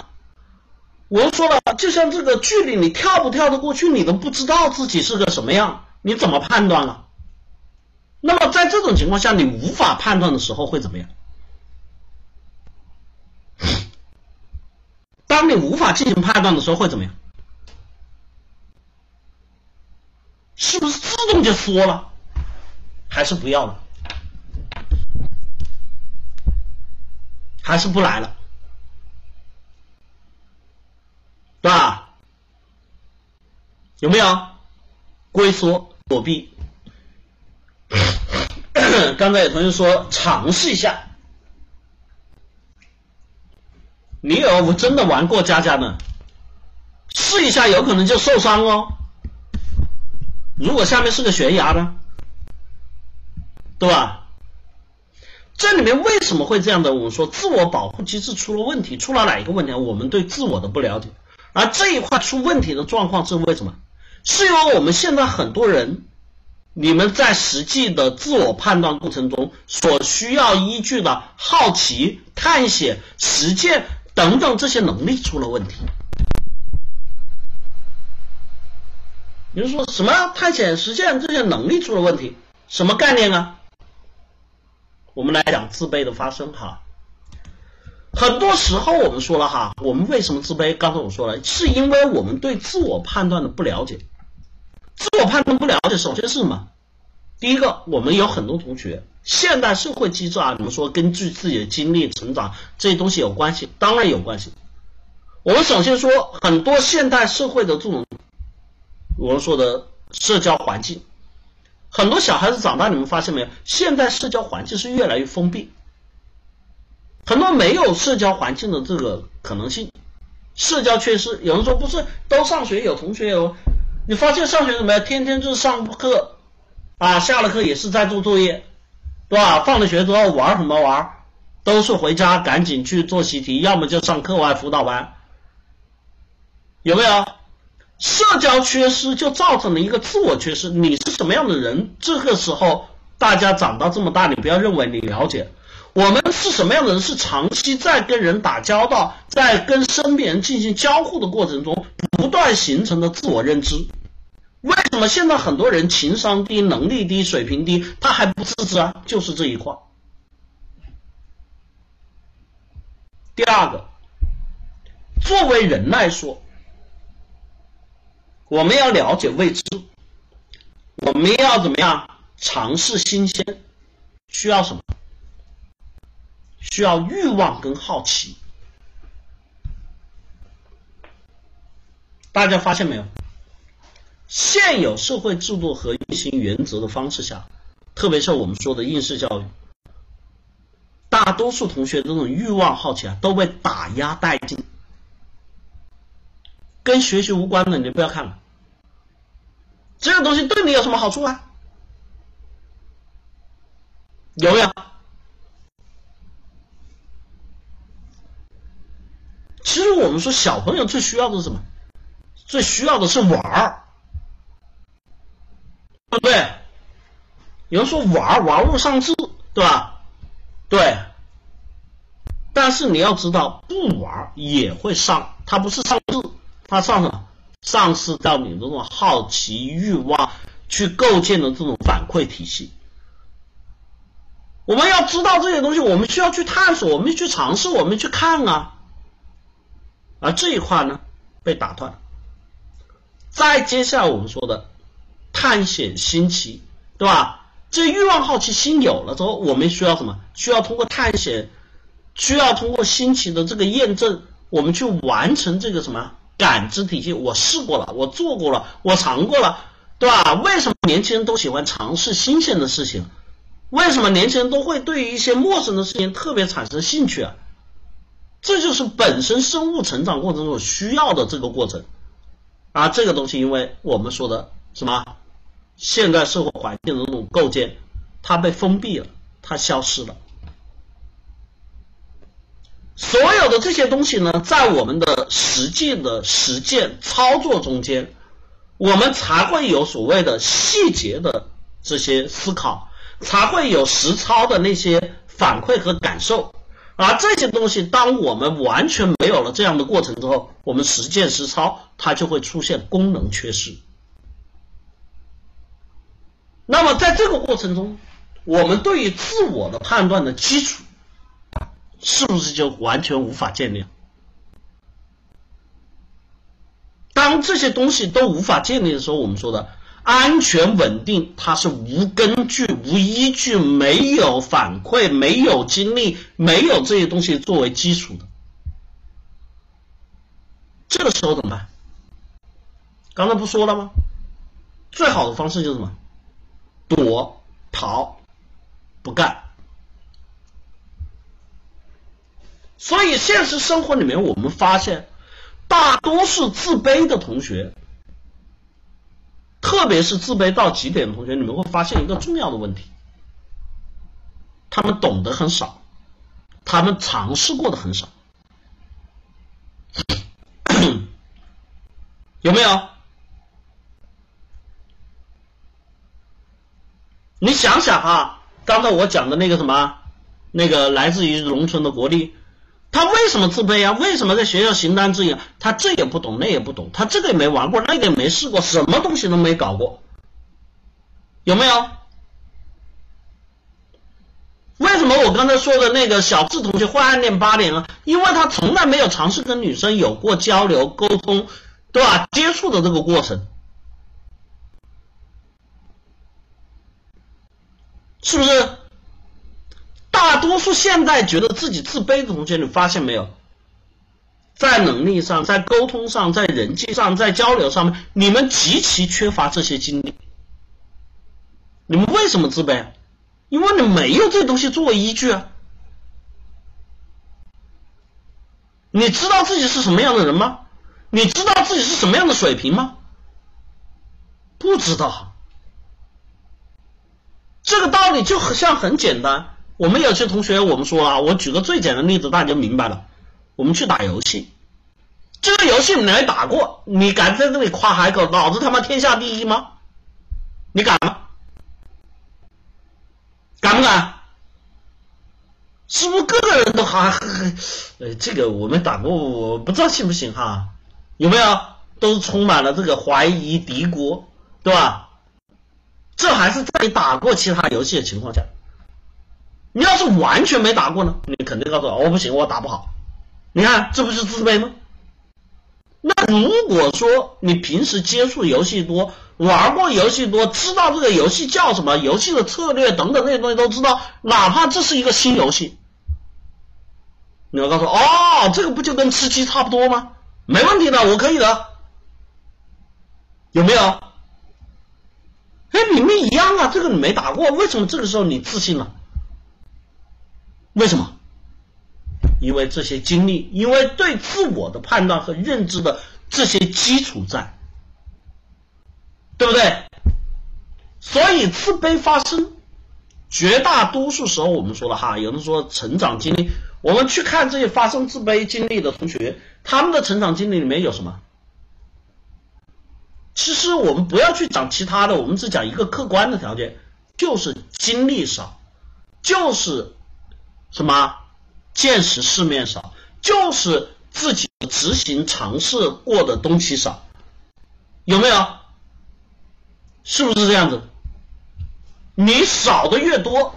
我说了，就像这个距离，你跳不跳得过去，你都不知道自己是个什么样，你怎么判断了？那么在这种情况下，你无法判断的时候会怎么样？当你无法进行判断的时候会怎么样？是不是自动就缩了？还是不要了，还是不来了，对吧？有没有龟缩躲避？刚才有同学说尝试一下，你有我真的玩过佳佳的，试一下有可能就受伤哦。如果下面是个悬崖呢？对吧？这里面为什么会这样的？我们说自我保护机制出了问题，出了哪一个问题？我们对自我的不了解，而这一块出问题的状况是为什么？是因为我们现在很多人，你们在实际的自我判断过程中所需要依据的好奇、探险、实践等等这些能力出了问题。比如说什么探险、实践这些能力出了问题？什么概念啊？我们来讲自卑的发生哈，很多时候我们说了哈，我们为什么自卑？刚才我说了，是因为我们对自我判断的不了解。自我判断不了解，首先是什么？第一个，我们有很多同学，现代社会机制啊，你们说根据自己的经历、成长这些东西有关系，当然有关系。我们首先说，很多现代社会的这种我们说的社交环境。很多小孩子长大，你们发现没有？现在社交环境是越来越封闭，很多没有社交环境的这个可能性，社交缺失。有人说不是都上学有同学有，你发现上学怎么样？天天就是上课啊，下了课也是在做作业，对吧？放了学之后玩什么玩？都是回家赶紧去做习题，要么就上课外辅导班，有没有？社交缺失就造成了一个自我缺失。你是什么样的人？这个时候，大家长到这么大，你不要认为你了解我们是什么样的人，是长期在跟人打交道，在跟身边人进行交互的过程中，不断形成的自我认知。为什么现在很多人情商低、能力低、水平低，他还不自知啊？就是这一块。第二个，作为人来说。我们要了解未知，我们要怎么样尝试新鲜？需要什么？需要欲望跟好奇。大家发现没有？现有社会制度和运行原则的方式下，特别是我们说的应试教育，大多数同学这种欲望好奇啊，都被打压殆尽。跟学习无关的，你不要看了。这个东西对你有什么好处啊？有没有？其实我们说小朋友最需要的是什么？最需要的是玩儿，对不对？有人说玩玩物丧志，对吧？对。但是你要知道，不玩也会丧，他不是丧志，他丧什么？丧失掉你这种好奇欲望去构建的这种反馈体系。我们要知道这些东西，我们需要去探索，我们去尝试，我们去看啊。而这一块呢，被打断。再接下来我们说的探险新奇，对吧？这欲望好奇心有了之后，我们需要什么？需要通过探险，需要通过新奇的这个验证，我们去完成这个什么感知体系？我试过了，我做过了，我尝过了，对吧？为什么年轻人都喜欢尝试新鲜的事情？为什么年轻人都会对于一些陌生的事情特别产生兴趣啊？这就是本身生物成长过程中需要的这个过程。而这个东西，因为我们说的什么，现代社会环境的这种构建，它被封闭了，它消失了。所有的这些东西呢，在我们的实际的实践操作中间，我们才会有所谓的细节的这些思考，才会有实操的那些反馈和感受。而这些东西，当我们完全没有了这样的过程之后，我们实践实操，它就会出现功能缺失。那么在这个过程中，我们对于自我的判断的基础，是不是就完全无法建立？当这些东西都无法建立的时候，我们说的。安全稳定，它是无根据、无依据、没有反馈、没有经历、没有这些东西作为基础的。这个时候怎么办？刚才不说了吗？最好的方式就是什么？躲、逃、不干。所以现实生活里面，我们发现，大多数自卑的同学。特别是自卑到极点的同学，你们会发现一个重要的问题：他们懂得很少，他们尝试过的很少，有没有？你想想啊，刚才我讲的那个什么，那个来自于农村的国力。他为什么自卑啊？为什么在学校形单自影？他这也不懂，那也不懂，他这个也没玩过，那个也没试过，什么东西都没搞过，有没有？为什么我刚才说的那个小智同学会暗恋八年啊？因为他从来没有尝试跟女生有过交流、沟通，对吧？接触的这个过程，是不是？大多数现在觉得自己自卑的同学，你发现没有？在能力上，在沟通上，在人际上，在交流上面，你们极其缺乏这些经历。你们为什么自卑？因为你没有这东西作为依据啊！你知道自己是什么样的人吗？你知道自己是什么样的水平吗？不知道。这个道理就很像很简单。我们有些同学，我们说啊，我举个最简单的例子，大家就明白了。我们去打游戏，这个游戏你没打过，你敢在这里夸海口，老子他妈天下第一吗？你敢吗？敢不敢？是不是个个人都还？呃，这个我们打过，我不知道行不行哈？有没有？都充满了这个怀疑、敌国，对吧？这还是在你打过其他游戏的情况下。你要是完全没打过呢，你肯定告诉我，我不行，我打不好。你看，这不是自卑吗？那如果说你平时接触游戏多，玩过游戏多，知道这个游戏叫什么，游戏的策略等等那些东西都知道，哪怕这是一个新游戏，你要告诉我，哦，这个不就跟吃鸡差不多吗？没问题的，我可以的，有没有？哎，你们一样啊，这个你没打过，为什么这个时候你自信了？为什么？因为这些经历，因为对自我的判断和认知的这些基础在，对不对？所以自卑发生，绝大多数时候我们说了哈，有人说成长经历，我们去看这些发生自卑经历的同学，他们的成长经历里面有什么？其实我们不要去讲其他的，我们只讲一个客观的条件，就是经历少，就是什么见识世面少，就是自己执行尝试过的东西少，有没有？是不是这样子？你少的越多，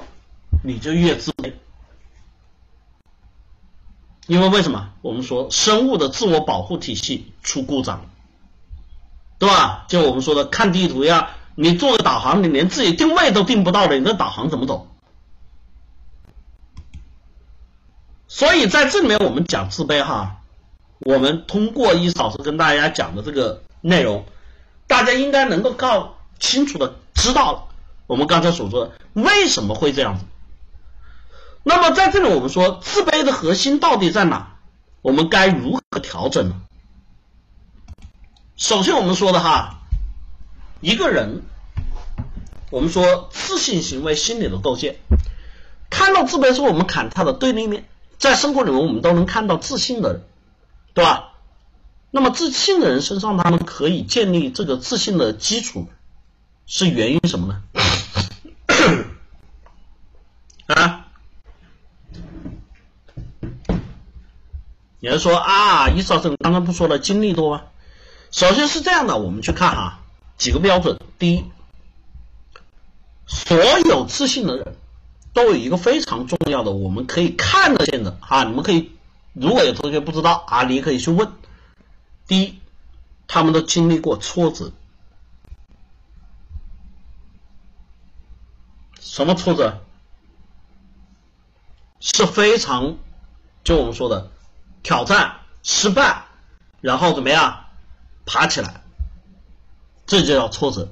你就越自卑，因为为什么？我们说生物的自我保护体系出故障。对吧？就我们说的看地图呀，你做个导航，你连自己定位都定不到的，你的导航怎么走？所以在这里面我们讲自卑哈，我们通过一老师跟大家讲的这个内容，大家应该能够告清楚的知道我们刚才所说的为什么会这样子。那么在这里我们说自卑的核心到底在哪？我们该如何调整呢？首先，我们说的哈，一个人，我们说自信行为心理的构建，看到自卑是我们看他的对立面，在生活里面我们都能看到自信的人，对吧？那么自信的人身上，他们可以建立这个自信的基础，是源于什么呢？啊？有人说啊，易少生刚刚不说了，经历多吗？首先是这样的，我们去看哈几个标准。第一，所有自信的人都有一个非常重要的，我们可以看得见的哈，你们可以如果有同学不知道啊，你可以去问。第一，他们都经历过挫折，什么挫折？是非常就我们说的挑战、失败，然后怎么样？爬起来，这就叫挫折，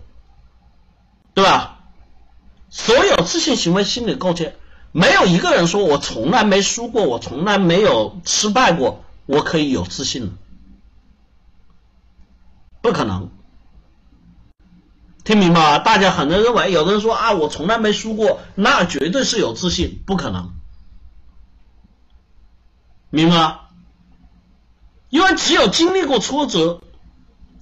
对吧？所有自信行为心理构建，没有一个人说我从来没输过，我从来没有失败过，我可以有自信，不可能。听明白吗？大家很多人认为，有的人说啊，我从来没输过，那绝对是有自信，不可能，明白吗？因为只有经历过挫折。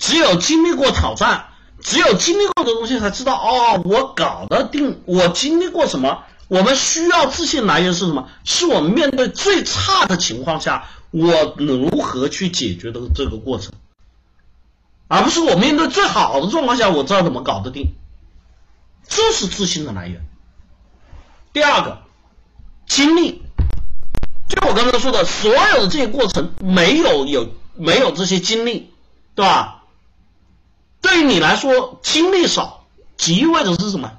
只有经历过挑战，只有经历过的东西才知道哦，我搞得定，我经历过什么？我们需要自信来源是什么？是我们面对最差的情况下，我如何去解决的这个过程，而不是我面对最好的状况下，我知道怎么搞得定，这是自信的来源。第二个，经历，就我刚才说的，所有的这些过程，没有有没有这些经历，对吧？对于你来说，经历少，即意味着是什么？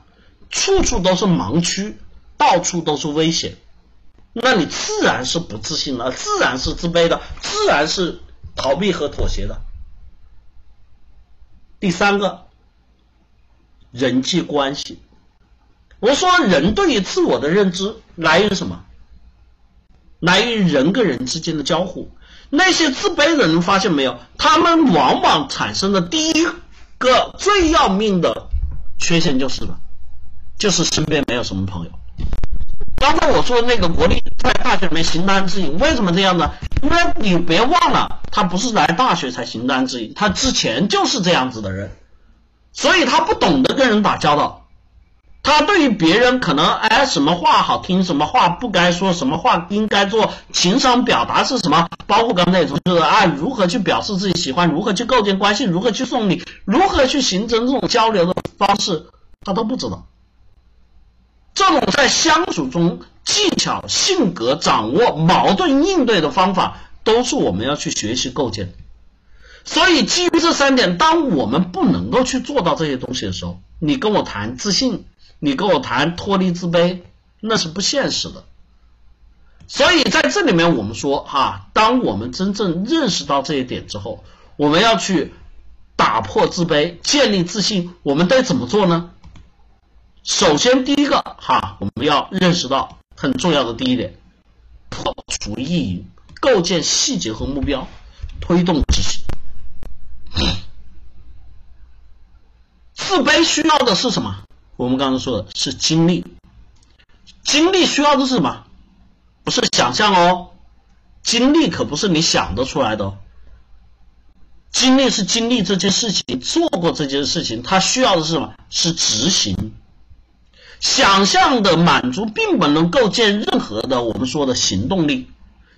处处都是盲区，到处都是危险，那你自然是不自信的，自然是自卑的，自然是逃避和妥协的。第三个，人际关系。我说，人对于自我的认知来源于什么？来源于人跟人之间的交互。那些自卑的人，发现没有？他们往往产生的第一。个最要命的缺陷就是了，就是身边没有什么朋友。刚才我说的那个国立在大学里面形单自己，为什么这样呢？因为你别忘了，他不是来大学才形单自己，他之前就是这样子的人，所以他不懂得跟人打交道。他对于别人可能哎什么话好听，什么话不该说，什么话应该做，情商表达是什么？包括刚才也说，就是啊，如何去表示自己喜欢，如何去构建关系，如何去送礼，如何去形成这种交流的方式，他都不知道。这种在相处中技巧、性格掌握、矛盾应对的方法，都是我们要去学习构建。所以基于这三点，当我们不能够去做到这些东西的时候，你跟我谈自信。你跟我谈脱离自卑，那是不现实的。所以在这里面我们说哈，当我们真正认识到这一点之后，我们要去打破自卑，建立自信，我们得怎么做呢？首先第一个哈，我们要认识到很重要的第一点，破除意淫，构建细节和目标，推动自信。自卑需要的是什么？我们刚才说的是精力，精力需要的是什么？不是想象哦，精力可不是你想得出来的。精力是经历这件事情，做过这件事情，它需要的是什么？是执行。想象的满足并不能构建任何的我们说的行动力。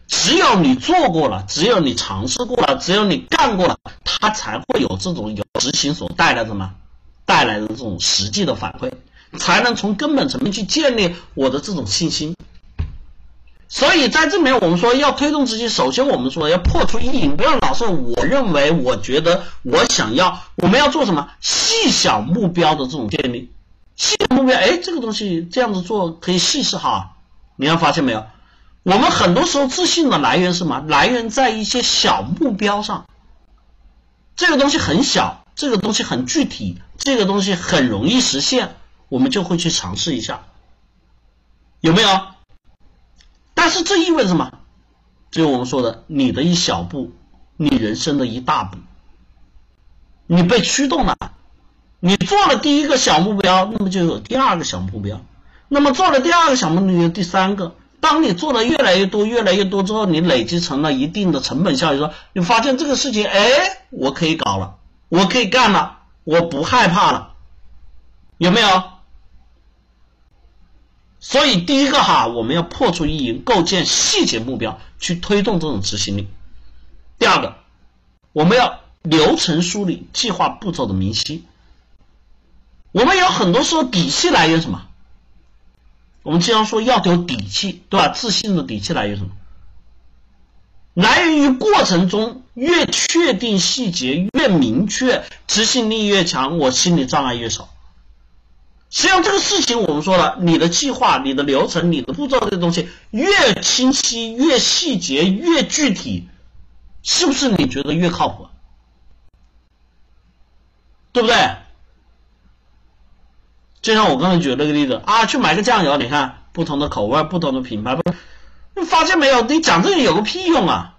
只有你做过了，只有你尝试过了，只有你干过了，它才会有这种有执行所带来的什么？带来的这种实际的反馈，才能从根本层面去建立我的这种信心。所以在这里面，我们说要推动自己，首先我们说要破除阴影，不要老是我认为、我觉得、我想要。我们要做什么？细小目标的这种建立。细小目标，哎，这个东西这样子做可以试试哈。你要发现没有？我们很多时候自信的来源是什么？来源在一些小目标上。这个东西很小，这个东西很具体，这个东西很容易实现，我们就会去尝试一下。有没有？但是这意味着什么？就我们说的，你的一小步，你人生的一大步。你被驱动了，你做了第一个小目标，那么就有第二个小目标，那么做了第二个小目标，第三个。当你做的越来越多、越来越多之后，你累积成了一定的成本效益，说你发现这个事情，哎，我可以搞了，我可以干了，我不害怕了，有没有？所以，第一个哈，我们要破除意淫，构建细节目标，去推动这种执行力。第二个，我们要流程梳理，计划步骤的明晰。我们有很多时候底气来源什么？我们经常说要有底气，对吧？自信的底气来源什么？来源于过程中越确定细节越明确，执行力越强，我心理障碍越少。实际上，这个事情我们说了，你的计划、你的流程、你的步骤这些东西越清晰、越细节、越具体，是不是你觉得越靠谱？对不对？就像我刚才举了个例子啊，去买个酱油，你看不同的口味、不同的品牌，不，你发现没有？你讲这个有个屁用啊？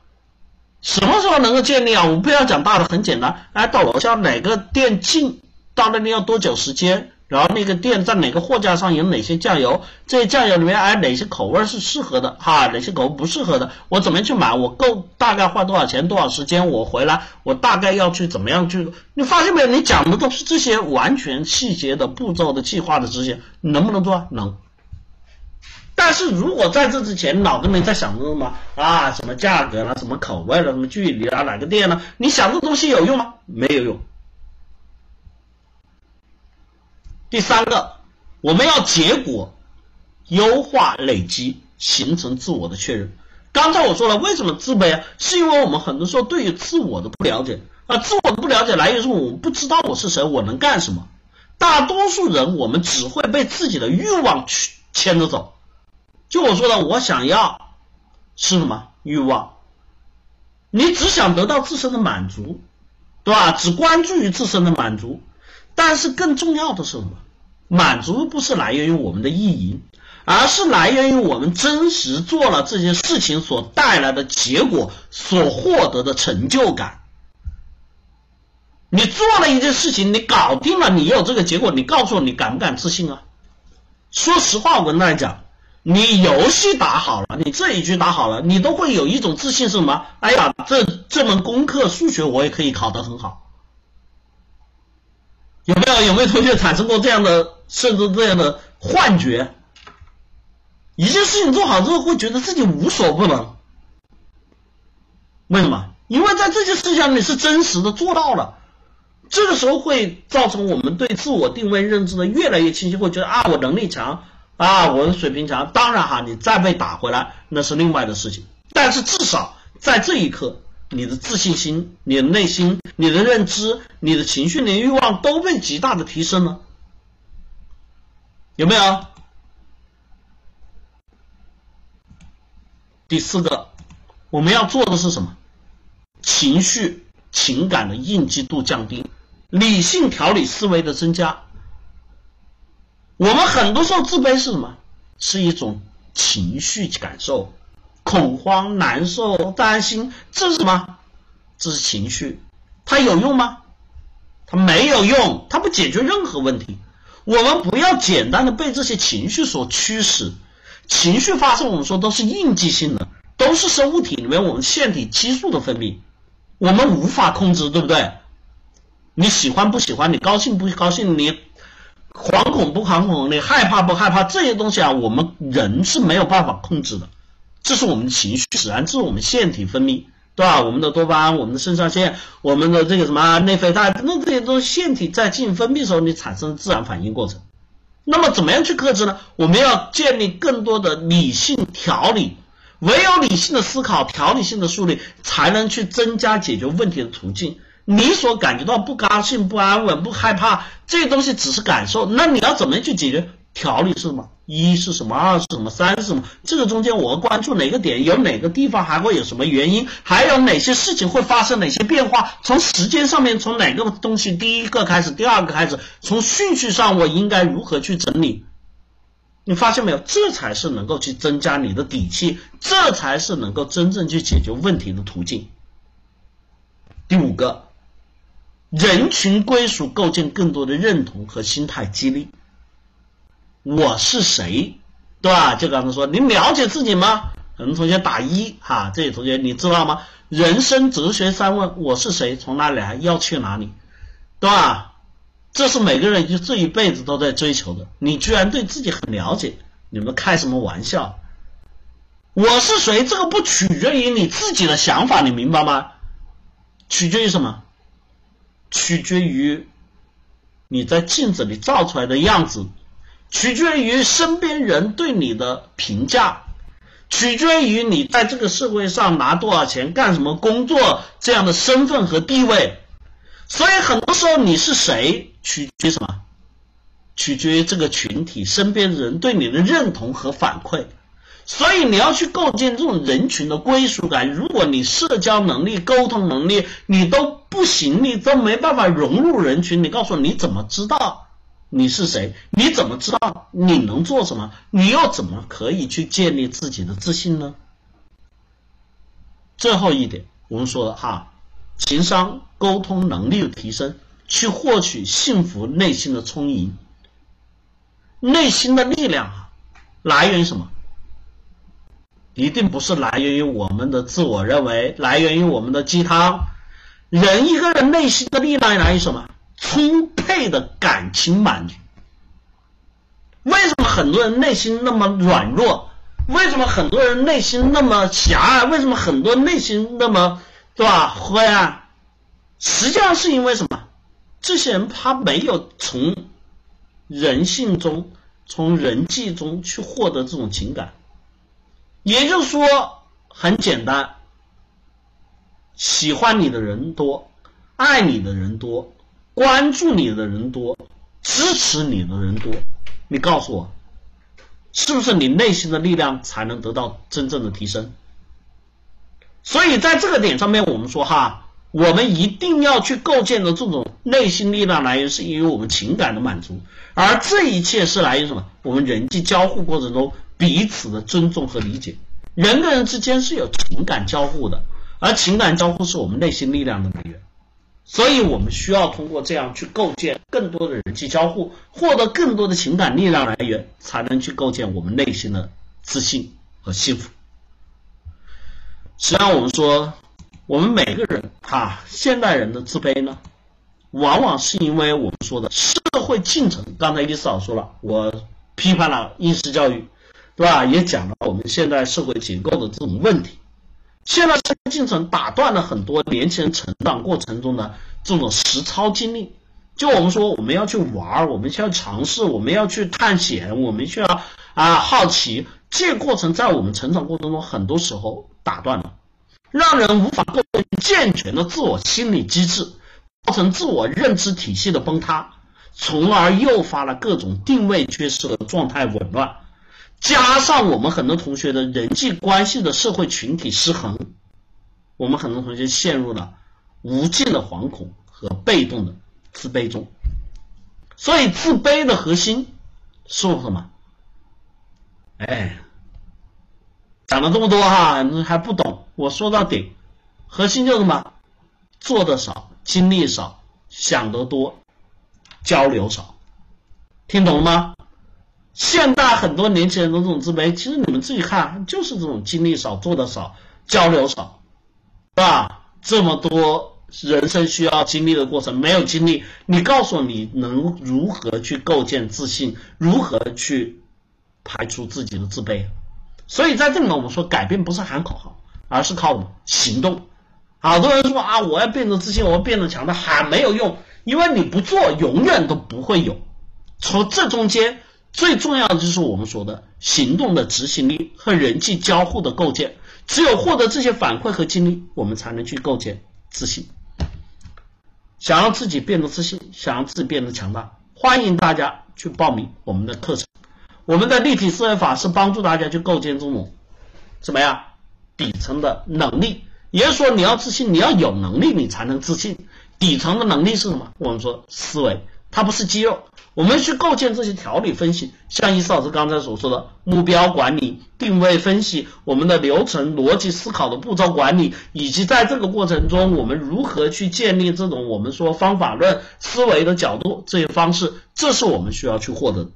什么时候能够建立啊？我们不要讲大的，很简单，哎，到楼下哪个店近，到那里要多久时间？然后那个店在哪个货架上有哪些酱油？这些酱油里面哎哪些口味是适合的哈？哪些口味不适合的？我怎么去买？我够大概花多少钱？多少时间？我回来我大概要去怎么样去？你发现没有？你讲的都是这些完全细节的步骤的计划的执行，能不能做？能。但是如果在这之前脑子里面在想着什么啊？什么价格了？什么口味了？什么距离啊？哪个店呢？你想这东西有用吗？没有用。第三个，我们要结果优化累积，形成自我的确认。刚才我说了，为什么自卑啊？是因为我们很多时候对于自我的不了解啊，自我的不了解来源是我们不知道我是谁，我能干什么。大多数人我们只会被自己的欲望去牵着走。就我说的，我想要是什么欲望？你只想得到自身的满足，对吧？只关注于自身的满足。但是更重要的是什么？满足不是来源于我们的意淫，而是来源于我们真实做了这件事情所带来的结果所获得的成就感。你做了一件事情，你搞定了，你有这个结果，你告诉我，你敢不敢自信啊？说实话，我跟大家讲，你游戏打好了，你这一局打好了，你都会有一种自信是什么？哎呀，这这门功课数学我也可以考得很好。有没有有没有同学产生过这样的甚至这样的幻觉？一件事情做好之后，会觉得自己无所不能。为什么？因为在这件事情上你是真实的做到了，这个时候会造成我们对自我定位认知的越来越清晰，会觉得啊，我能力强啊，我的水平强。当然哈，你再被打回来那是另外的事情，但是至少在这一刻。你的自信心、你的内心、你的认知、你的情绪、你欲望都被极大的提升了，有没有？第四个，我们要做的是什么？情绪、情感的应激度降低，理性调理思维的增加。我们很多时候自卑是什么？是一种情绪感受。恐慌、难受、担心，这是什么？这是情绪，它有用吗？它没有用，它不解决任何问题。我们不要简单的被这些情绪所驱使，情绪发生，我们说都是应激性的，都是生物体里面我们腺体激素的分泌，我们无法控制，对不对？你喜欢不喜欢？你高兴不高兴？你惶恐不惶恐？你害怕不害怕？这些东西啊，我们人是没有办法控制的，这是我们的情绪使然，这是我们腺体分泌。对吧？我们的多巴胺、我们的肾上腺、我们的这个什么内啡肽，那这些都是腺体在进行分泌的时候你产生的自然反应过程。那么怎么样去克制呢？我们要建立更多的理性调理，唯有理性的思考、条理性的梳理，才能去增加解决问题的途径。你所感觉到不高兴、不安稳、不害怕这些东西只是感受，那你要怎么样去解决？调理是什么？一是什么？二是什么？三是什么？这个中间我关注哪个点？有哪个地方还会有什么原因？还有哪些事情会发生哪些变化？从时间上面，从哪个东西第一个开始，第二个开始？从顺序上，我应该如何去整理？你发现没有？这才是能够去增加你的底气，这才是能够真正去解决问题的途径。第五个，人群归属构建更多的认同和心态激励。我是谁，对吧？就刚才说，你了解自己吗？很多同学打一哈，这些同学你知道吗？人生哲学三问：我是谁？从哪里来？要去哪里？对吧？这是每个人就这一辈子都在追求的。你居然对自己很了解，你们开什么玩笑？我是谁？这个不取决于你自己的想法，你明白吗？取决于什么？取决于你在镜子里照出来的样子。取决于身边人对你的评价，取决于你在这个社会上拿多少钱、干什么工作这样的身份和地位。所以很多时候你是谁，取决于什么？取决于这个群体身边人对你的认同和反馈。所以你要去构建这种人群的归属感。如果你社交能力、沟通能力你都不行，你都没办法融入人群，你告诉我你怎么知道？你是谁？你怎么知道你能做什么？你又怎么可以去建立自己的自信呢？最后一点，我们说了哈，情商、沟通能力的提升，去获取幸福内心的充盈。内心的力量啊，来源于什么？一定不是来源于我们的自我认为，来源于我们的鸡汤。人一个人内心的力量来源于什么？充沛的感情满足。为什么很多人内心那么软弱？为什么很多人内心那么狭隘？为什么很多内心那么对吧灰暗？实际上是因为什么？这些人他没有从人性中、从人际中去获得这种情感。也就是说，很简单，喜欢你的人多，爱你的人多。关注你的人多，支持你的人多，你告诉我，是不是你内心的力量才能得到真正的提升？所以在这个点上面，我们说哈，我们一定要去构建的这种内心力量来源，是因为我们情感的满足，而这一切是来源于什么？我们人际交互过程中彼此的尊重和理解，人跟人之间是有情感交互的，而情感交互是我们内心力量的来源。所以我们需要通过这样去构建更多的人际交互，获得更多的情感力量来源，才能去构建我们内心的自信和幸福。实际上，我们说，我们每个人哈，现代人的自卑呢，往往是因为我们说的社会进程。刚才伊思老师说了，我批判了应试教育，对吧？也讲了我们现在社会结构的这种问题。现在社会进程打断了很多年轻人成长过程中的这种实操经历。就我们说，我们要去玩，我们需要尝试，我们要去探险，我们需要啊好奇。这个过程在我们成长过程中，很多时候打断了，让人无法构建健全的自我心理机制，造成自我认知体系的崩塌，从而诱发了各种定位缺失和状态紊乱。加上我们很多同学的人际关系的社会群体失衡，我们很多同学陷入了无尽的惶恐和被动的自卑中。所以自卑的核心是什么？哎，讲了这么多哈，你还不懂？我说到底，核心就是什么？做的少，经历少，想得多，交流少，听懂了吗？现在很多年轻人的这种自卑，其实你们自己看，就是这种经历少、做的少、交流少，是吧？这么多人生需要经历的过程，没有经历，你告诉我你能如何去构建自信？如何去排除自己的自卑？所以在这里面，我们说改变不是喊口号，而是靠行动。好多人说啊，我要变得自信，我要变得强大，喊没有用，因为你不做，永远都不会有。从这中间。最重要的就是我们说的行动的执行力和人际交互的构建，只有获得这些反馈和经历，我们才能去构建自信。想让自己变得自信，想让自己变得强大，欢迎大家去报名我们的课程。我们的立体思维法是帮助大家去构建这种怎么样底层的能力，也就是说，你要自信，你要有能力，你才能自信。底层的能力是什么？我们说思维，它不是肌肉。我们去构建这些条理分析，像易思老师刚才所说的目标管理、定位分析，我们的流程逻辑思考的步骤管理，以及在这个过程中我们如何去建立这种我们说方法论思维的角度这些方式，这是我们需要去获得。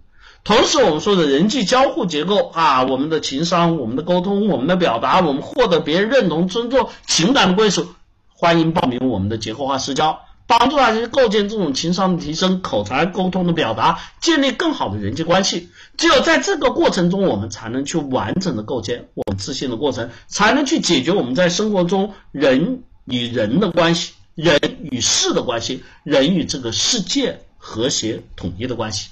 同时，我们说的人际交互结构啊，我们的情商、我们的沟通、我们的表达，我们获得别人认同、尊重、情感的归属，欢迎报名我们的结构化社交。帮助大家去构建这种情商的提升、口才沟通的表达，建立更好的人际关系。只有在这个过程中，我们才能去完整的构建我们自信的过程，才能去解决我们在生活中人与人的关系、人与事的关系、人与这个世界和谐统一的关系。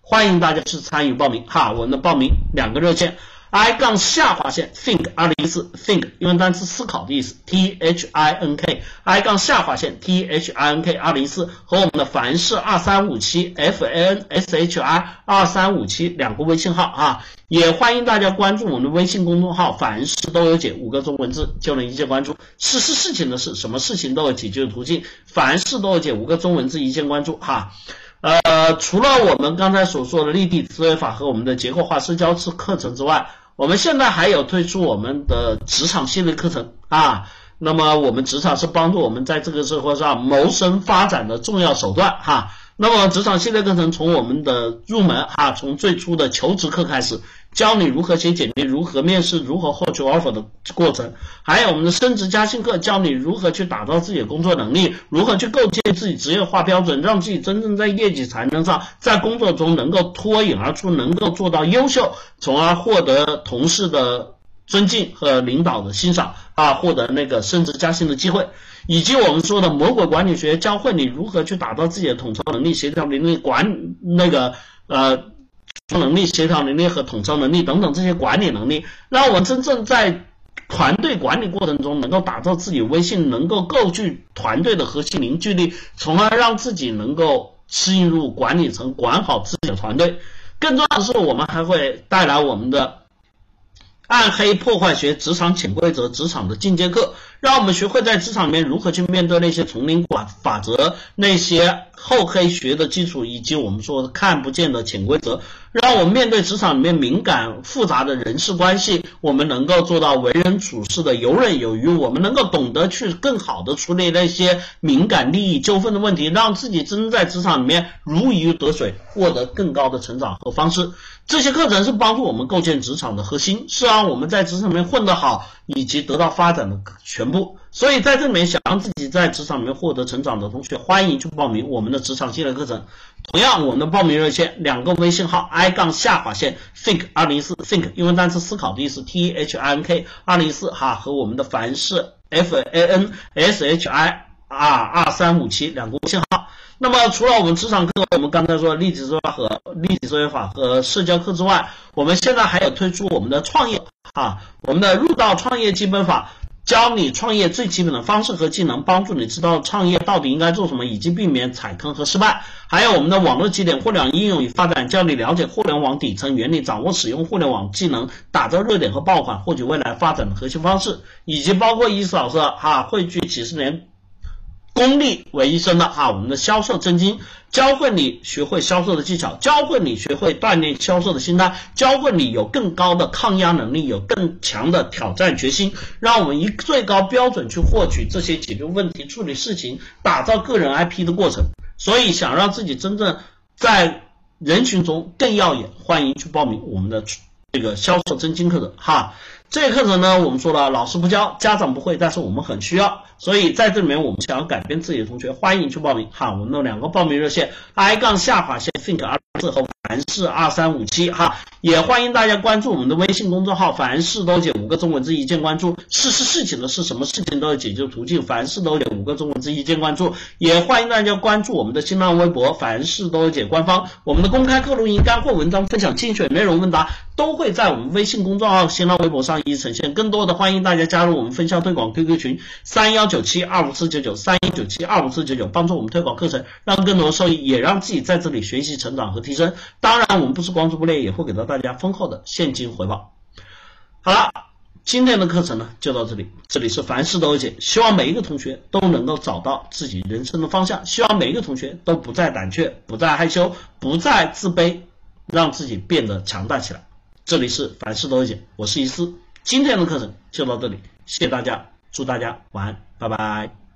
欢迎大家去参与报名哈，我们的报名两个热线。I 杠下划线 think 二零一四 think 英文单词思考的意思 T H I N K I 杠下划线 T H I N K 二零一四和我们的凡是二三五七 F A N S H I 二三五七两个微信号啊，也欢迎大家关注我们的微信公众号凡事都有解五个中文字就能一键关注事是事情的事什么事情都有解决的途径凡事都有解五个中文字一键关注哈。呃，除了我们刚才所说的立体思维法和我们的结构化社交式课程之外，我们现在还有推出我们的职场系列课程啊。那么我们职场是帮助我们在这个社会上谋生发展的重要手段哈。那么职场系列课程从我们的入门哈，从最初的求职课开始。教你如何写简历，如何面试，如何获取 offer 的过程，还有我们的升职加薪课，教你如何去打造自己的工作能力，如何去构建自己职业化标准，让自己真正在业绩才能上，在工作中能够脱颖而出，能够做到优秀，从而获得同事的尊敬和领导的欣赏啊，获得那个升职加薪的机会，以及我们说的魔鬼管理学，教会你如何去打造自己的统筹能力、协调能力、管那个呃。能力、协调能力和统筹能力等等这些管理能力，让我们真正在团队管理过程中能够打造自己威信，能够构筑团队的核心凝聚力，从而让自己能够进入管理层，管好自己的团队。更重要的是，我们还会带来我们的暗黑破坏学、职场潜规则、职场的进阶课。让我们学会在职场里面如何去面对那些丛林法法则、那些厚黑学的基础，以及我们说看不见的潜规则。让我们面对职场里面敏感复杂的人事关系，我们能够做到为人处事的游刃有余。我们能够懂得去更好的处理那些敏感利益纠纷的问题，让自己真正在职场里面如鱼得水，获得更高的成长和方式。这些课程是帮助我们构建职场的核心，是让我们在职场里面混得好，以及得到发展的全部。所以在这里面想让自己在职场里面获得成长的同学，欢迎去报名我们的职场系列课程。同样，我们的报名热线两个微信号：i 杠下划线 think 二零一四 think 英文单词思考的意思 t h i n k 二零一四哈和我们的凡是 f a n s h i r 二三五七两个微信号。那么除了我们职场课，我们刚才说立体思维法和立体作业法和社交课之外，我们现在还有推出我们的创业啊，我们的入道创业基本法。教你创业最基本的方式和技能，帮助你知道创业到底应该做什么，以及避免踩坑和失败。还有我们的网络起点互联网应用与发展，教你了解互联网底层原理，掌握使用互联网技能，打造热点和爆款，获取未来发展的核心方式，以及包括伊思老师哈汇聚几十年。功利为一身的哈，我们的销售真经，教会你学会销售的技巧，教会你学会锻炼销售的心态，教会你有更高的抗压能力，有更强的挑战决心，让我们以最高标准去获取这些解决问题、处理事情、打造个人 IP 的过程。所以，想让自己真正在人群中更耀眼，欢迎去报名我们的这个销售真经课程哈。这个课程呢，我们说了，老师不教，家长不会，但是我们很需要，所以在这里面，我们想要改变自己的同学，欢迎去报名哈。我们的两个报名热线：i 杠下划线 think 二四和凡事二三五七哈。也欢迎大家关注我们的微信公众号，凡事都解五个中文字一键关注。事是事情的是什么事情都有解决途径，凡事都解五个中文字一键关注。也欢迎大家关注我们的新浪微博，凡事都解官方。我们的公开课录音、干货文章分享、精选内容问答都会在我们微信公众号、新浪微博上一一呈现。更多的欢迎大家加入我们分销推广 QQ 群三幺九七二五四九九三一九七二五四九九，帮助我们推广课程，让更多受益，也让自己在这里学习成长和提升。当然，我们不是光说不练，也会给到大家丰厚的。现金回报。好了，今天的课程呢就到这里。这里是凡事都有解，希望每一个同学都能够找到自己人生的方向，希望每一个同学都不再胆怯，不再害羞，不再自卑，让自己变得强大起来。这里是凡事都有解，我是一思。今天的课程就到这里，谢谢大家，祝大家晚安，拜拜。